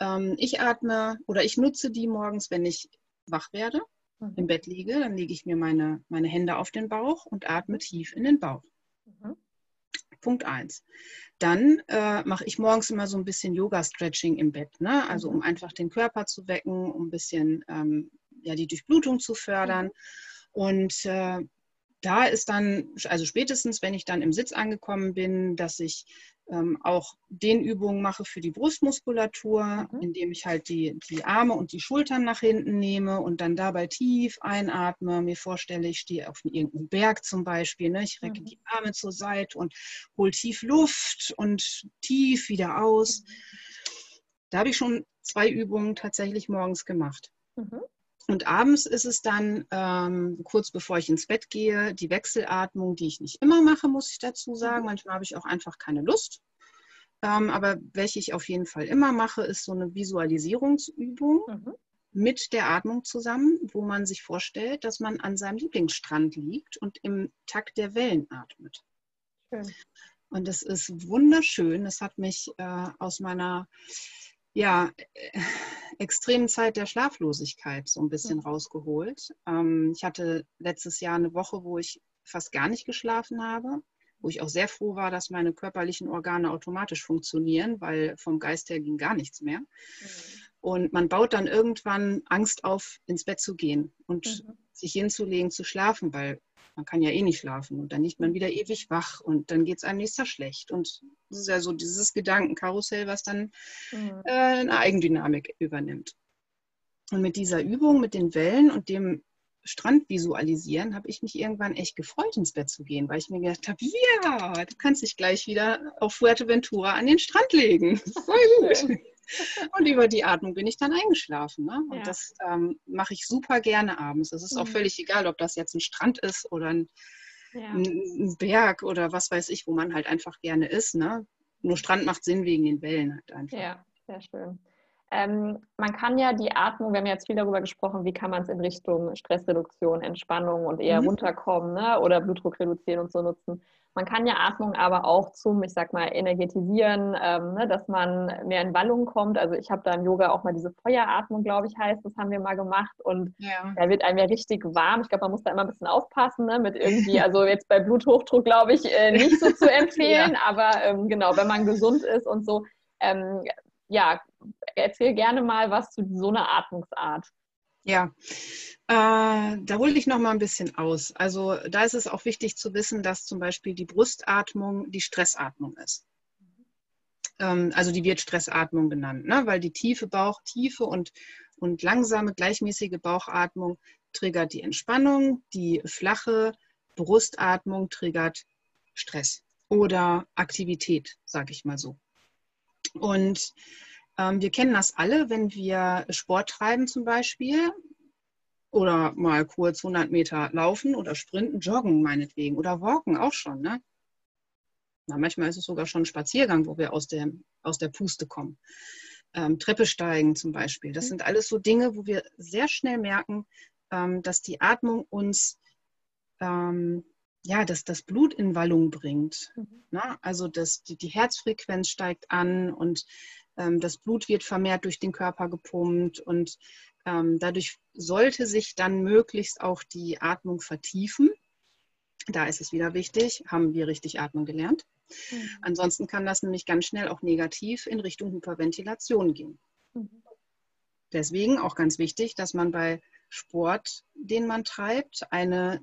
[SPEAKER 2] Ähm, ich atme oder ich nutze die morgens, wenn ich wach werde, mhm. im Bett liege. Dann lege ich mir meine, meine Hände auf den Bauch und atme tief in den Bauch. Mhm. Punkt 1. Dann äh, mache ich morgens immer so ein bisschen Yoga-Stretching im Bett, ne? also mhm. um einfach den Körper zu wecken, um ein bisschen ähm, ja, die Durchblutung zu fördern. Mhm. Und äh, da ist dann, also spätestens, wenn ich dann im Sitz angekommen bin, dass ich ähm, auch den Übungen mache für die Brustmuskulatur, mhm. indem ich halt die, die Arme und die Schultern nach hinten nehme und dann dabei tief einatme, mir vorstelle, ich stehe auf irgendeinem Berg zum Beispiel, ne? ich recke mhm. die Arme zur Seite und hole tief Luft und tief wieder aus. Mhm. Da habe ich schon zwei Übungen tatsächlich morgens gemacht. Und abends ist es dann, ähm, kurz bevor ich ins Bett gehe, die Wechselatmung, die ich nicht immer mache, muss ich dazu sagen. Mhm. Manchmal habe ich auch einfach keine Lust. Ähm, aber welche ich auf jeden Fall immer mache, ist so eine Visualisierungsübung mhm. mit der Atmung zusammen, wo man sich vorstellt, dass man an seinem Lieblingsstrand liegt und im Takt der Wellen atmet. Schön. Und das ist wunderschön. Das hat mich äh, aus meiner ja, äh, extremen Zeit der Schlaflosigkeit so ein bisschen rausgeholt. Ähm, ich hatte letztes Jahr eine Woche, wo ich fast gar nicht geschlafen habe, wo ich auch sehr froh war, dass meine körperlichen Organe automatisch funktionieren, weil vom Geist her ging gar nichts mehr. Mhm. Und man baut dann irgendwann Angst auf, ins Bett zu gehen und mhm. sich hinzulegen, zu schlafen, weil man kann ja eh nicht schlafen und dann liegt man wieder ewig wach und dann geht es einem nächster schlecht. Und das ist ja so dieses Gedankenkarussell, was dann mhm. äh, eine Eigendynamik übernimmt. Und mit dieser Übung, mit den Wellen und dem Strand visualisieren, habe ich mich irgendwann echt gefreut, ins Bett zu gehen, weil ich mir gedacht habe, ja, du kannst dich gleich wieder auf Fuerteventura an den Strand legen. Voll gut. Und über die Atmung bin ich dann eingeschlafen. Ne? Und ja. das ähm, mache ich super gerne abends. Es ist mhm. auch völlig egal, ob das jetzt ein Strand ist oder ein ja. ein Berg oder was weiß ich, wo man halt einfach gerne ist. Ne? Nur Strand macht Sinn wegen den Wellen halt einfach.
[SPEAKER 3] Ja, sehr schön. Ähm, man kann ja die Atmung, wir haben jetzt viel darüber gesprochen, wie kann man es in Richtung Stressreduktion, Entspannung und eher mhm. runterkommen ne? oder Blutdruck reduzieren und so nutzen. Man kann ja Atmung aber auch zum, ich sag mal, energetisieren, ähm, ne, dass man mehr in Wallung kommt. Also ich habe da im Yoga auch mal diese Feueratmung, glaube ich, heißt, das haben wir mal gemacht und ja. da wird einem ja richtig warm. Ich glaube, man muss da immer ein bisschen aufpassen ne, mit irgendwie, also jetzt bei Bluthochdruck, glaube ich, äh, nicht so zu empfehlen, ja. aber ähm, genau, wenn man gesund ist und so, ähm, ja, erzähl gerne mal was zu so einer Atmungsart.
[SPEAKER 2] Ja, äh, da hole ich noch mal ein bisschen aus. Also da ist es auch wichtig zu wissen, dass zum Beispiel die Brustatmung die Stressatmung ist. Ähm, also die wird Stressatmung genannt, ne? weil die tiefe Bauch, tiefe und, und langsame, gleichmäßige Bauchatmung triggert die Entspannung, die flache Brustatmung triggert Stress oder Aktivität, sage ich mal so. Und ähm, wir kennen das alle, wenn wir Sport treiben zum Beispiel oder mal kurz 100 Meter laufen oder sprinten, joggen meinetwegen oder walken auch schon. Ne? Na, manchmal ist es sogar schon ein Spaziergang, wo wir aus der, aus der Puste kommen. Ähm, Treppe steigen zum Beispiel. Das mhm. sind alles so Dinge, wo wir sehr schnell merken, ähm, dass die Atmung uns ähm, ja, dass das Blut in Wallung bringt. Mhm. Ne? Also dass die, die Herzfrequenz steigt an und ähm, das Blut wird vermehrt durch den Körper gepumpt und ähm, dadurch sollte sich dann möglichst auch die Atmung vertiefen. Da ist es wieder wichtig, haben wir richtig Atmung gelernt. Mhm. Ansonsten kann das nämlich ganz schnell auch negativ in Richtung Hyperventilation gehen. Mhm. Deswegen auch ganz wichtig, dass man bei Sport, den man treibt, eine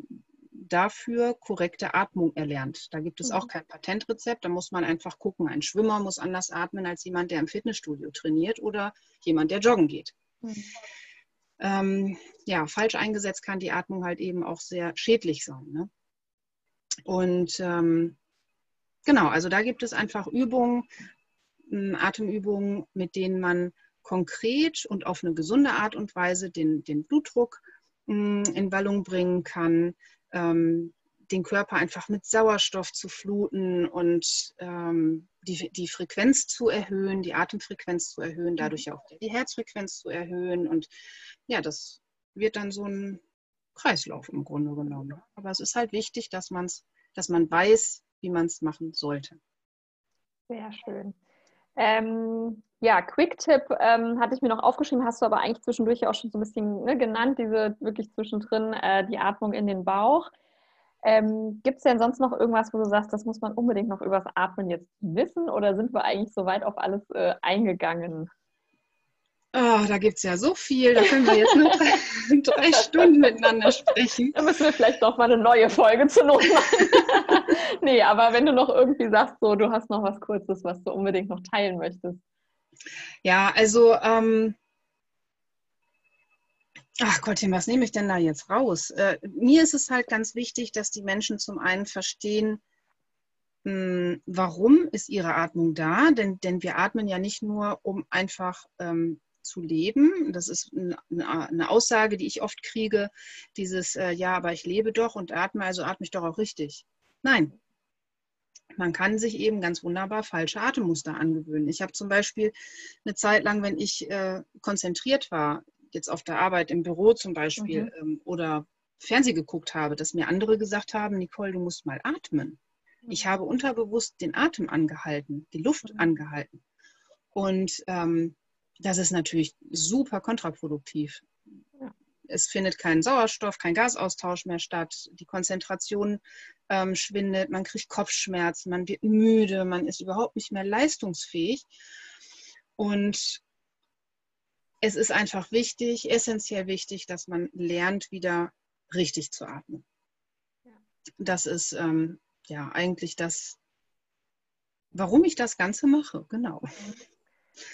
[SPEAKER 2] dafür korrekte Atmung erlernt. Da gibt es auch mhm. kein Patentrezept. Da muss man einfach gucken. Ein Schwimmer muss anders atmen als jemand, der im Fitnessstudio trainiert oder jemand, der joggen geht. Mhm. Ähm, ja, falsch eingesetzt kann die Atmung halt eben auch sehr schädlich sein. Ne? Und ähm, genau, also da gibt es einfach Übungen, ähm, Atemübungen, mit denen man konkret und auf eine gesunde Art und Weise den, den Blutdruck mm, in Wallung bringen kann, ähm, den Körper einfach mit Sauerstoff zu fluten und ähm, die, die Frequenz zu erhöhen, die Atemfrequenz zu erhöhen, dadurch auch die Herzfrequenz zu erhöhen. Und ja, das wird dann so ein Kreislauf im Grunde genommen. Aber es ist halt wichtig, dass, man's, dass man weiß, wie man es machen sollte.
[SPEAKER 3] Sehr schön. Ähm, ja, Quick-Tipp ähm, hatte ich mir noch aufgeschrieben, hast du aber eigentlich zwischendurch auch schon so ein bisschen ne, genannt, diese wirklich zwischendrin äh, die Atmung in den Bauch. Ähm, Gibt es denn sonst noch irgendwas, wo du sagst, das muss man unbedingt noch übers Atmen jetzt wissen oder sind wir eigentlich soweit auf alles äh, eingegangen?
[SPEAKER 2] Oh, da gibt es ja so viel, da können wir jetzt nur drei, drei Stunden miteinander sprechen.
[SPEAKER 3] Da müssen wir vielleicht doch mal eine neue Folge zu Not machen. nee, aber wenn du noch irgendwie sagst, so, du hast noch was Kurzes, was du unbedingt noch teilen möchtest.
[SPEAKER 2] Ja, also, ähm, ach Gottchen, was nehme ich denn da jetzt raus? Äh, mir ist es halt ganz wichtig, dass die Menschen zum einen verstehen, mh, hm, warum ist ihre Atmung da? Denn, denn wir atmen ja nicht nur, um einfach ähm, zu leben. Das ist eine Aussage, die ich oft kriege, dieses, äh, ja, aber ich lebe doch und atme, also atme ich doch auch richtig. Nein, man kann sich eben ganz wunderbar falsche Atemmuster angewöhnen. Ich habe zum Beispiel eine Zeit lang, wenn ich äh, konzentriert war, jetzt auf der Arbeit im Büro zum Beispiel mhm. ähm, oder Fernsehen geguckt habe, dass mir andere gesagt haben, Nicole, du musst mal atmen. Mhm. Ich habe unterbewusst den Atem angehalten, die Luft mhm. angehalten. Und ähm, das ist natürlich super kontraproduktiv. Ja. Es findet kein Sauerstoff, kein Gasaustausch mehr statt. Die Konzentration ähm, schwindet, man kriegt Kopfschmerzen, man wird müde, man ist überhaupt nicht mehr leistungsfähig. Und es ist einfach wichtig, essentiell wichtig, dass man lernt, wieder richtig zu atmen. Ja. Das ist ähm, ja eigentlich das, warum ich das Ganze mache, genau.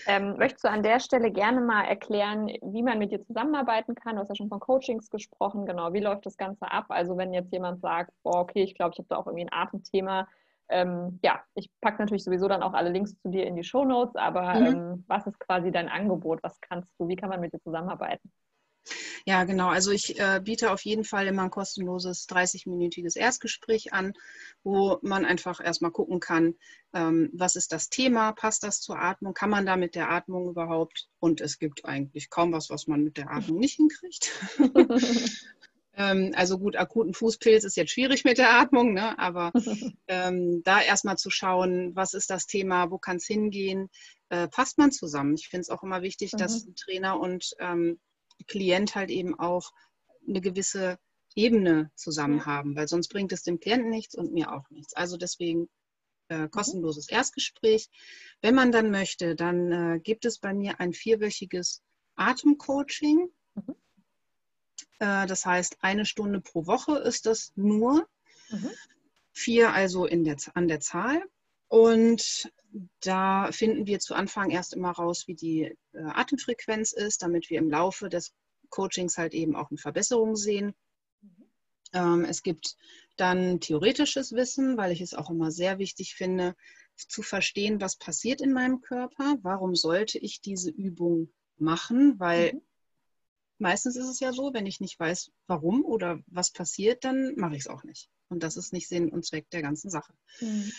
[SPEAKER 3] Ähm, möchtest du an der Stelle gerne mal erklären, wie man mit dir zusammenarbeiten kann? Du hast ja schon von Coachings gesprochen. Genau, wie läuft das Ganze ab? Also wenn jetzt jemand sagt, boah, okay, ich glaube, ich habe da auch irgendwie ein Atemthema. Ähm, ja, ich packe natürlich sowieso dann auch alle Links zu dir in die Show Notes, aber mhm. ähm, was ist quasi dein Angebot? Was kannst du, wie kann man mit dir zusammenarbeiten?
[SPEAKER 2] Ja, genau. Also ich äh, biete auf jeden Fall immer ein kostenloses 30-minütiges Erstgespräch an, wo man einfach erstmal gucken kann, ähm, was ist das Thema, passt das zur Atmung, kann man da mit der Atmung überhaupt? Und es gibt eigentlich kaum was, was man mit der Atmung nicht hinkriegt. ähm, also gut, akuten Fußpilz ist jetzt schwierig mit der Atmung, ne? aber ähm, da erstmal zu schauen, was ist das Thema, wo kann es hingehen, äh, passt man zusammen. Ich finde es auch immer wichtig, mhm. dass Trainer und ähm, Klient halt eben auch eine gewisse Ebene zusammen haben, weil sonst bringt es dem Klienten nichts und mir auch nichts. Also deswegen äh, mhm. kostenloses Erstgespräch. Wenn man dann möchte, dann äh, gibt es bei mir ein vierwöchiges Atemcoaching. Mhm. Äh, das heißt, eine Stunde pro Woche ist das nur. Mhm. Vier also in der, an der Zahl. Und da finden wir zu Anfang erst immer raus, wie die äh, Atemfrequenz ist, damit wir im Laufe des Coachings halt eben auch eine Verbesserung sehen. Mhm. Ähm, es gibt dann theoretisches Wissen, weil ich es auch immer sehr wichtig finde, zu verstehen, was passiert in meinem Körper, warum sollte ich diese Übung machen, weil mhm. meistens ist es ja so, wenn ich nicht weiß, warum oder was passiert, dann mache ich es auch nicht. Und das ist nicht Sinn und Zweck der ganzen Sache. Mhm.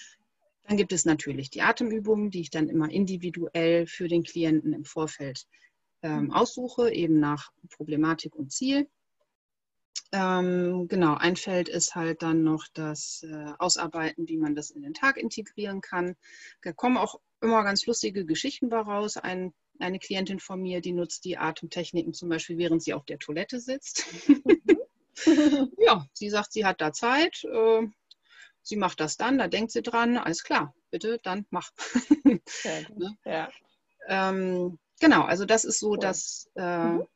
[SPEAKER 2] Dann gibt es natürlich die Atemübungen, die ich dann immer individuell für den Klienten im Vorfeld ähm, mhm. aussuche, eben nach Problematik und Ziel. Ähm, genau, ein Feld ist halt dann noch das äh, Ausarbeiten, wie man das in den Tag integrieren kann. Da kommen auch immer ganz lustige Geschichten daraus. Ein, eine Klientin von mir, die nutzt die Atemtechniken zum Beispiel, während sie auf der Toilette sitzt. Mhm. ja, sie sagt, sie hat da Zeit. Äh, sie macht das dann, da denkt sie dran, alles klar, bitte, dann mach. ne? ja. ähm, genau, also das ist so cool. das, äh, mhm.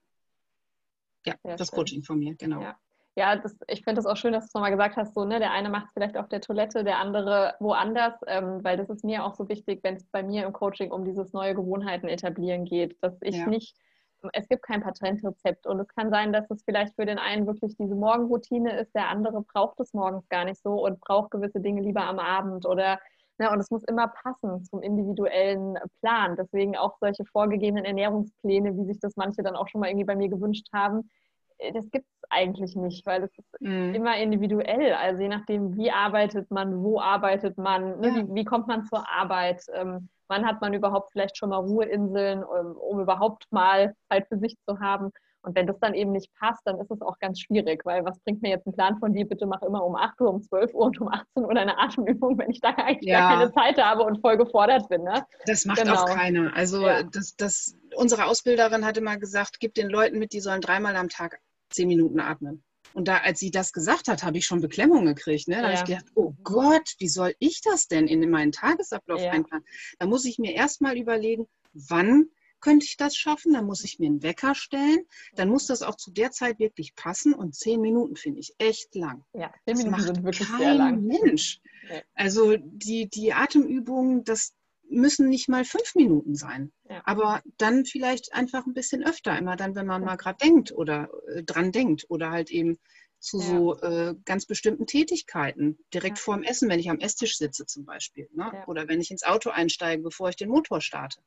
[SPEAKER 2] ja, das Coaching von mir, genau.
[SPEAKER 3] Ja. Ja, das, ich finde es auch schön, dass du es nochmal gesagt hast, so, ne, der eine macht es vielleicht auf der Toilette, der andere woanders, ähm, weil das ist mir auch so wichtig, wenn es bei mir im Coaching um dieses neue Gewohnheiten etablieren geht, dass ich ja. nicht es gibt kein Patentrezept und es kann sein, dass es vielleicht für den einen wirklich diese Morgenroutine ist, der andere braucht es morgens gar nicht so und braucht gewisse Dinge lieber am Abend oder ne, und es muss immer passen zum individuellen Plan. Deswegen auch solche vorgegebenen Ernährungspläne, wie sich das manche dann auch schon mal irgendwie bei mir gewünscht haben, äh, das gibt es eigentlich nicht, weil es ist mm. immer individuell. Also je nachdem, wie arbeitet man, wo arbeitet man, ne, ja. wie, wie, kommt man zur Arbeit. Ähm, Wann hat man überhaupt vielleicht schon mal Ruheinseln, um, ähm, um überhaupt mal Zeit für sich zu haben? Und wenn das dann eben nicht passt, dann ist es auch ganz schwierig, weil was bringt mir jetzt ein Plan von dir? Bitte mach immer um 8 Uhr, um 12 Uhr und um 18 Uhr eine Atemübung, wenn ich da eigentlich ja. gar keine Zeit habe und voll gefordert bin. Ne?
[SPEAKER 2] Das macht genau. auch keiner. Also ja. das, das, unsere Ausbilderin hatte mal gesagt, gib den Leuten mit, die sollen dreimal am Tag zehn Minuten atmen. Und da, als sie das gesagt hat, habe ich schon Beklemmung gekriegt. Ne? Da ja. habe ich gedacht, oh Gott, wie soll ich das denn in meinen Tagesablauf ja. einplanen? Da muss ich mir erstmal überlegen, wann könnte ich das schaffen? Dann muss ich mir einen Wecker stellen. Dann muss das auch zu der Zeit wirklich passen. Und zehn Minuten finde ich echt lang.
[SPEAKER 3] Ja, zehn Minuten sind wirklich sehr lang.
[SPEAKER 2] Mensch. Also die, die Atemübungen, das, müssen nicht mal fünf Minuten sein. Ja. Aber dann vielleicht einfach ein bisschen öfter, immer dann, wenn man mal gerade denkt oder äh, dran denkt oder halt eben zu ja. so äh, ganz bestimmten Tätigkeiten, direkt ja. vor dem Essen, wenn ich am Esstisch sitze zum Beispiel. Ne? Ja. Oder wenn ich ins Auto einsteige, bevor ich den Motor starte.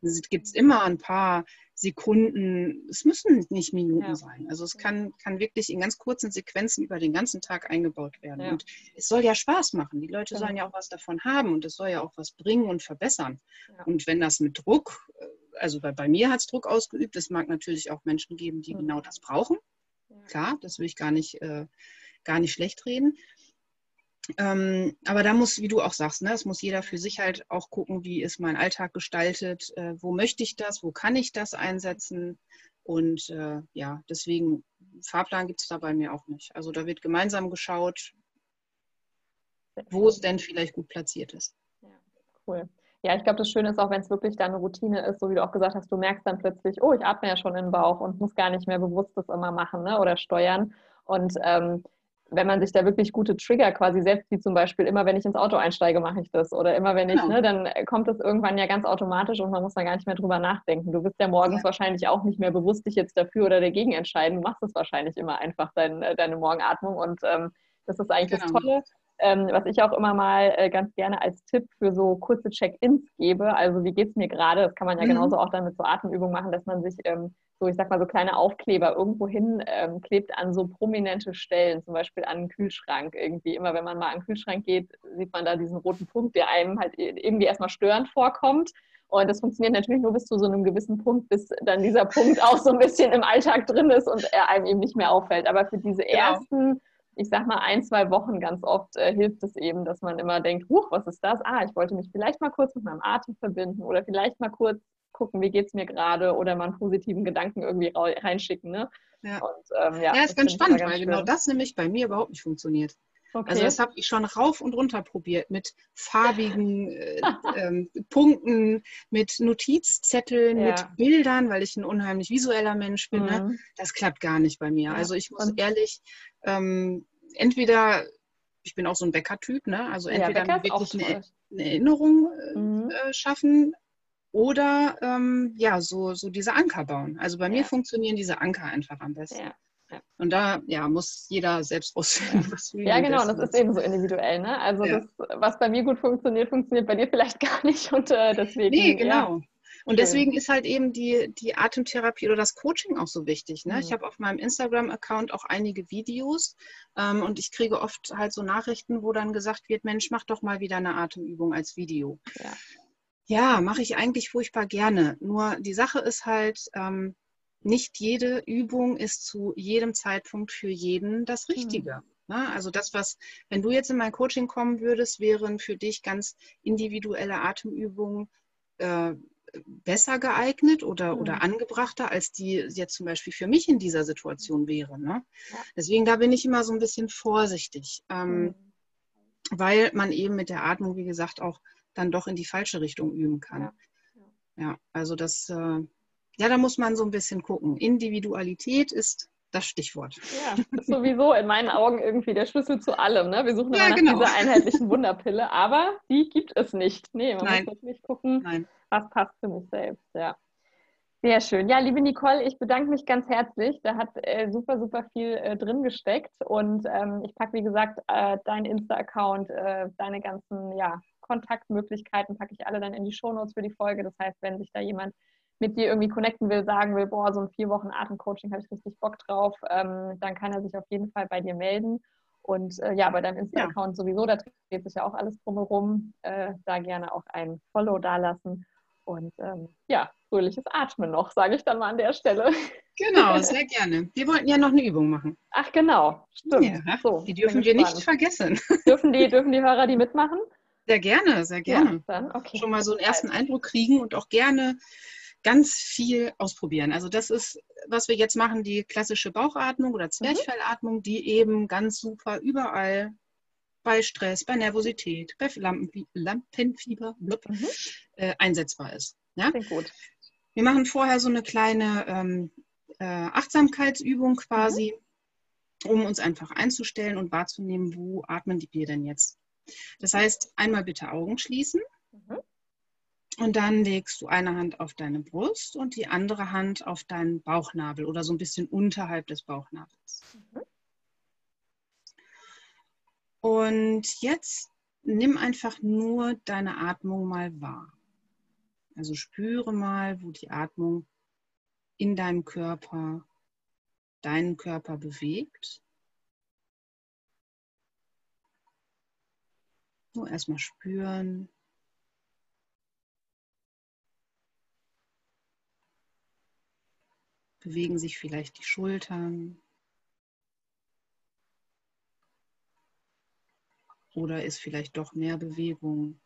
[SPEAKER 2] Es gibt immer ein paar Sekunden, es müssen nicht Minuten sein. Also es kann, kann wirklich in ganz kurzen Sequenzen über den ganzen Tag eingebaut werden. Und es soll ja Spaß machen. Die Leute sollen ja auch was davon haben und es soll ja auch was bringen und verbessern. Und wenn das mit Druck, äh, also bei, bei mir hat es Druck ausgeübt, es mag natürlich auch Menschen geben, die genau das brauchen. Klar, das will ich gar nicht, äh, gar nicht schlecht reden. Ähm, aber da muss, wie du auch sagst, ne, es muss jeder für sich halt auch gucken, wie ist mein Alltag gestaltet, äh, wo möchte ich das, wo kann ich das einsetzen. Und äh, ja, deswegen, Fahrplan gibt es da bei mir auch nicht. Also da wird gemeinsam geschaut, wo es denn vielleicht gut platziert ist.
[SPEAKER 3] Ja, cool. Ja, ich glaube, das Schöne ist auch, wenn es wirklich dann eine Routine ist, so wie du auch gesagt hast, du merkst dann plötzlich, oh, ich atme ja schon in den Bauch und muss gar nicht mehr bewusst das immer machen ne? oder steuern. Und ähm, wenn man sich da wirklich gute Trigger quasi setzt, wie zum Beispiel immer, wenn ich ins Auto einsteige, mache ich das. Oder immer, wenn ich, genau. ne, dann kommt das irgendwann ja ganz automatisch und man muss da gar nicht mehr drüber nachdenken. Du wirst ja morgens ja. wahrscheinlich auch nicht mehr bewusst dich jetzt dafür oder dagegen entscheiden. Du machst es wahrscheinlich immer einfach, dein, äh, deine Morgenatmung. Und ähm, das ist eigentlich genau. das Tolle ähm, was ich auch immer mal äh, ganz gerne als Tipp für so kurze Check-ins gebe. Also wie geht es mir gerade? Das kann man ja mhm. genauso auch dann mit so Atemübungen machen, dass man sich ähm, so, ich sag mal, so kleine Aufkleber irgendwo hin ähm, klebt an so prominente Stellen, zum Beispiel an einen Kühlschrank irgendwie. Immer wenn man mal an den Kühlschrank geht, sieht man da diesen roten Punkt, der einem halt irgendwie erstmal störend vorkommt. Und das funktioniert natürlich nur bis zu so einem gewissen Punkt, bis dann dieser Punkt auch so ein bisschen im Alltag drin ist und er einem eben nicht mehr auffällt. Aber für diese genau. ersten, ich sag mal, ein, zwei Wochen ganz oft äh, hilft es eben, dass man immer denkt, huch, was ist das? Ah, ich wollte mich vielleicht mal kurz mit meinem Atem verbinden oder vielleicht mal kurz gucken, wie geht es mir gerade oder mal einen positiven Gedanken irgendwie reinschicken. Ne?
[SPEAKER 2] Ja. Und, ähm, ja, ja, ist ganz spannend, weil genau das nämlich bei mir überhaupt nicht funktioniert. Okay. Also das habe ich schon rauf und runter probiert mit farbigen äh, ähm, Punkten, mit Notizzetteln, ja. mit Bildern, weil ich ein unheimlich visueller Mensch bin. Ne? Mhm. Ne? Das klappt gar nicht bei mir. Ja. Also ich muss und ehrlich, ähm, entweder, ich bin auch so ein Bäcker-Typ, ne? also entweder ja, wirklich eine, eine, Erinnerung äh, mhm. äh, schaffen oder ähm, ja, so, so diese Anker bauen. Also bei mir funktionieren diese Anker einfach am besten. Ja. Und da ja, muss jeder selbst ausfinden,
[SPEAKER 3] was will. Ja, genau, das ist eben so individuell. Ne? Also ja. das, was bei mir gut funktioniert, funktioniert bei dir vielleicht gar nicht. Und äh, deswegen.
[SPEAKER 2] Nee, genau. Ja. Und deswegen ist halt eben die, die Atemtherapie oder das Coaching auch so wichtig. Ne? Mhm. Ich habe auf meinem Instagram-Account auch einige Videos ähm, und ich kriege oft halt so Nachrichten, wo dann gesagt wird, Mensch, mach doch mal wieder eine Atemübung als Video. Ja, ja mache ich eigentlich furchtbar gerne. Nur die Sache ist halt, ähm, nicht jede Übung ist zu jedem Zeitpunkt für jeden das. Richtige. Mhm. Also das, was, wenn du jetzt in mein Coaching kommen würdest, wären für dich ganz individuelle Atemübungen äh, besser geeignet oder, mhm. oder angebrachter, als die jetzt zum Beispiel für mich in dieser Situation wären. Ne? Ja. Deswegen da bin ich immer so ein bisschen vorsichtig, ähm, mhm. weil man eben mit der Atmung, wie gesagt, auch dann doch in die falsche Richtung üben kann. Ja, ja also das äh, ja, da muss man so ein bisschen gucken. Individualität ist das Stichwort.
[SPEAKER 3] Ja, ist sowieso in meinen Augen irgendwie der Schlüssel zu allem. Ne? Wir suchen ja, immer nach genau. dieser einheitlichen Wunderpille, aber die gibt es nicht. Nee, man Nein. muss wirklich gucken, Nein. Was passt für mich selbst. Ja. Sehr schön. Ja, liebe Nicole, ich bedanke mich ganz herzlich. Da hat äh, super, super viel äh, drin gesteckt. Und ähm, ich packe, wie gesagt, äh, deinen Insta-Account, äh, deine ganzen ja, Kontaktmöglichkeiten, packe ich alle dann in die Shownotes für die Folge. Das heißt, wenn sich da jemand mit dir irgendwie connecten will, sagen will, boah, so ein vier Wochen Atemcoaching habe ich richtig Bock drauf, ähm, dann kann er sich auf jeden Fall bei dir melden. Und äh, ja, bei deinem Insta-Account ja. sowieso, da dreht sich ja auch alles drumherum. Äh, da gerne auch ein Follow dalassen. Und ähm, ja, fröhliches Atmen noch, sage ich dann mal an der Stelle.
[SPEAKER 2] Genau, sehr gerne. Wir wollten ja noch eine Übung machen.
[SPEAKER 3] Ach genau,
[SPEAKER 2] stimmt. Ja, so, die dürfen wir nicht vergessen.
[SPEAKER 3] Dürfen die, dürfen die Hörer die mitmachen?
[SPEAKER 2] Sehr gerne, sehr gerne. Ja, dann, okay. Schon mal so einen ersten Eindruck kriegen und auch gerne ganz viel ausprobieren. Also das ist, was wir jetzt machen, die klassische Bauchatmung oder mhm. Zwerchfellatmung, die eben ganz super überall bei Stress, bei Nervosität, bei Lampen, Lampenfieber blub, mhm. äh, einsetzbar ist. Ja? gut. Wir machen vorher so eine kleine ähm, äh, Achtsamkeitsübung quasi, mhm. um uns einfach einzustellen und wahrzunehmen, wo atmen die wir denn jetzt. Das heißt, einmal bitte Augen schließen. Mhm. Und dann legst du eine Hand auf deine Brust und die andere Hand auf deinen Bauchnabel oder so ein bisschen unterhalb des Bauchnabels. Mhm. Und jetzt nimm einfach nur deine Atmung mal wahr. Also spüre mal, wo die Atmung in deinem Körper, deinen Körper bewegt. Nur erstmal spüren, bewegen sich vielleicht die Schultern. Oder ist vielleicht doch mehr Bewegung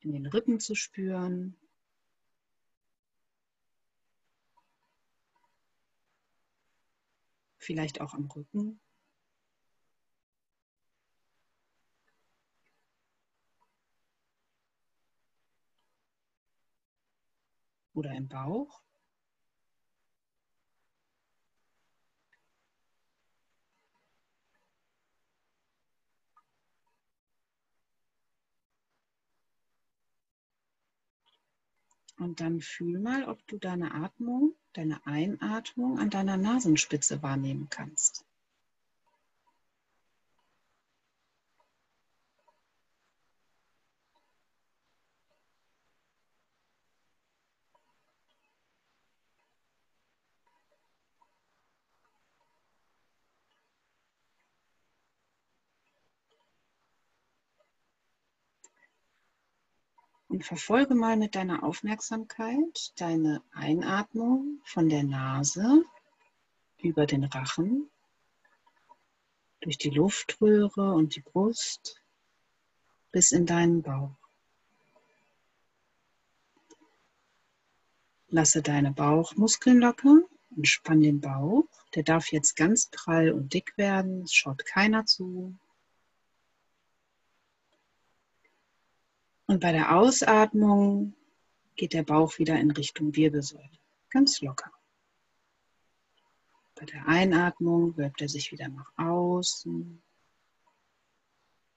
[SPEAKER 2] in den Rippen zu spüren. Vielleicht auch am Rücken. Oder im Bauch. Und dann fühl mal, ob du deine Atmung, deine Einatmung an deiner Nasenspitze wahrnehmen kannst. Und verfolge mal mit deiner Aufmerksamkeit deine Einatmung von der Nase über den Rachen, durch die Luftröhre und die Brust bis in deinen Bauch. Lasse deine Bauchmuskeln locker und spann den Bauch. Der darf jetzt ganz prall und dick werden. Es schaut keiner zu. Und bei der Ausatmung geht der Bauch wieder in Richtung Wirbelsäule. Ganz locker. Bei der Einatmung wölbt er sich wieder nach außen.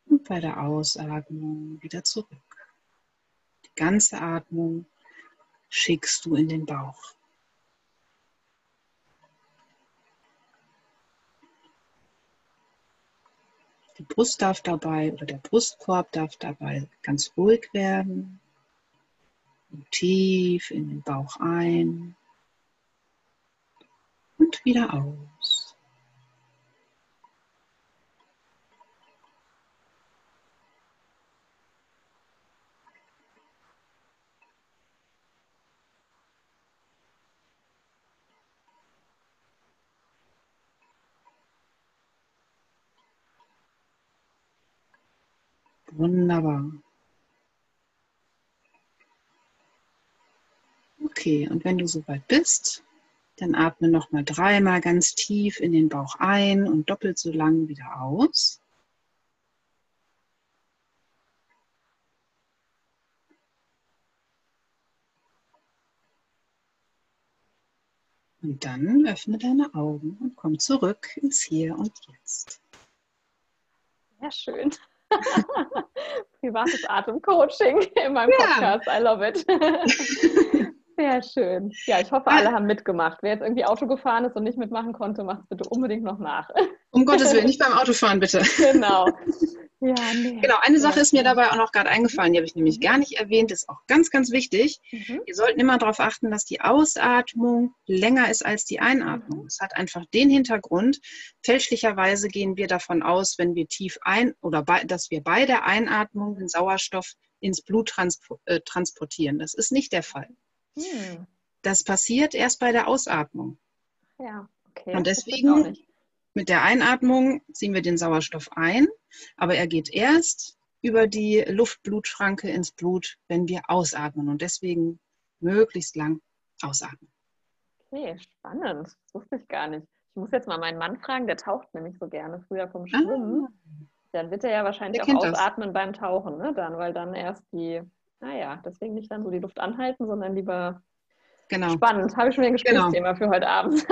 [SPEAKER 2] Und bei der Ausatmung wieder zurück. Die ganze Atmung schickst du in den Bauch. Die Brust darf dabei oder der Brustkorb darf dabei ganz ruhig werden. Und tief in den Bauch ein und wieder aus. Wunderbar. Okay, und wenn du soweit bist, dann atme noch mal dreimal ganz tief in den Bauch ein und doppelt so lang wieder aus. Und dann öffne deine Augen und komm zurück ins Hier und Jetzt.
[SPEAKER 3] Sehr schön. Privates Atemcoaching in meinem ja. Podcast. I love it. Sehr schön. Ja, ich hoffe, alle haben mitgemacht. Wer jetzt irgendwie Auto gefahren ist und nicht mitmachen konnte, macht es bitte unbedingt noch nach.
[SPEAKER 2] Um Gottes Willen, nicht beim Autofahren, bitte.
[SPEAKER 3] Genau.
[SPEAKER 2] Ja, nee. Genau, eine Sache ist mir dabei auch noch gerade eingefallen, die habe ich nämlich gar nicht erwähnt, ist auch ganz, ganz wichtig. Mhm. Wir sollten immer darauf achten, dass die Ausatmung länger ist als die Einatmung. Es hat einfach den Hintergrund, fälschlicherweise gehen wir davon aus, wenn wir tief ein oder bei, dass wir bei der Einatmung den Sauerstoff ins Blut transpo äh, transportieren. Das ist nicht der Fall. Mhm. Das passiert erst bei der Ausatmung.
[SPEAKER 3] Ja, okay.
[SPEAKER 2] Und deswegen mit der Einatmung ziehen wir den Sauerstoff ein, aber er geht erst über die Luftblutschranke ins Blut, wenn wir ausatmen und deswegen möglichst lang ausatmen.
[SPEAKER 3] Okay, spannend. Das wusste ich gar nicht. Ich muss jetzt mal meinen Mann fragen, der taucht nämlich so gerne früher vom ah. Schwimmen. Ah. Dann wird er ja wahrscheinlich auch ausatmen das. beim Tauchen, ne? Dann, weil dann erst die, naja, deswegen nicht dann so die Luft anhalten, sondern lieber Genau. Spannend, habe ich schon ein genau. Gesprächsthema genau. für heute Abend.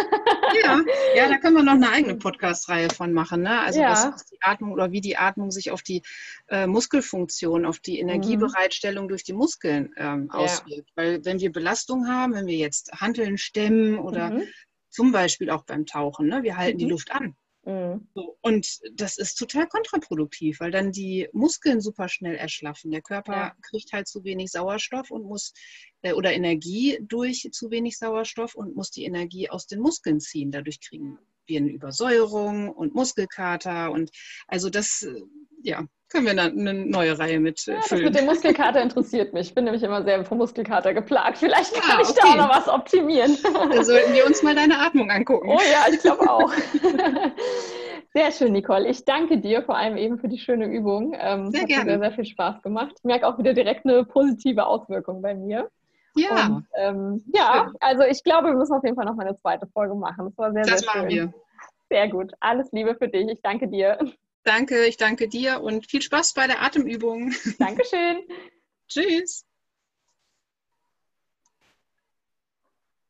[SPEAKER 2] ja, ja, da können wir noch eine eigene Podcast-Reihe von machen. Ne? Also ja. was die Atmung oder wie die Atmung sich auf die äh, Muskelfunktion, auf die Energiebereitstellung mhm. durch die Muskeln ähm, auswirkt. Ja. Weil wenn wir Belastung haben, wenn wir jetzt Hanteln stemmen oder mhm. zum Beispiel auch beim Tauchen, ne? wir halten mhm. die Luft an. Mhm. So, und das ist total kontraproduktiv, weil dann die Muskeln super schnell erschlaffen. Der Körper ja. kriegt halt zu wenig Sauerstoff und muss äh, oder Energie durch zu wenig Sauerstoff und muss die Energie aus den Muskeln ziehen. Dadurch kriegen eine Übersäuerung und Muskelkater und also das äh, ja, können wir eine neue Reihe mit
[SPEAKER 3] ja, füllen. Das mit dem Muskelkater interessiert mich. Ich bin nämlich immer sehr vom Muskelkater geplagt. Vielleicht kann ah, okay. ich da auch noch was optimieren.
[SPEAKER 2] Dann sollten wir uns mal deine Atmung angucken.
[SPEAKER 3] Oh ja, ich glaube auch. Sehr schön, Nicole. Ich danke dir vor allem eben für die schöne Übung. Ähm, sehr hat gerne. Mir sehr, sehr viel Spaß gemacht. Ich merke auch wieder direkt eine positive Auswirkung bei mir. Ja. Und, ähm, ja, schön. also ich glaube, wir müssen auf jeden Fall noch mal eine zweite Folge machen. Das war sehr, das sehr schön. Das machen wir. Sehr gut. Alles Liebe für dich. Ich danke dir.
[SPEAKER 2] Danke, ich danke dir und viel Spaß bei der Atemübung.
[SPEAKER 3] Dankeschön.
[SPEAKER 2] Tschüss.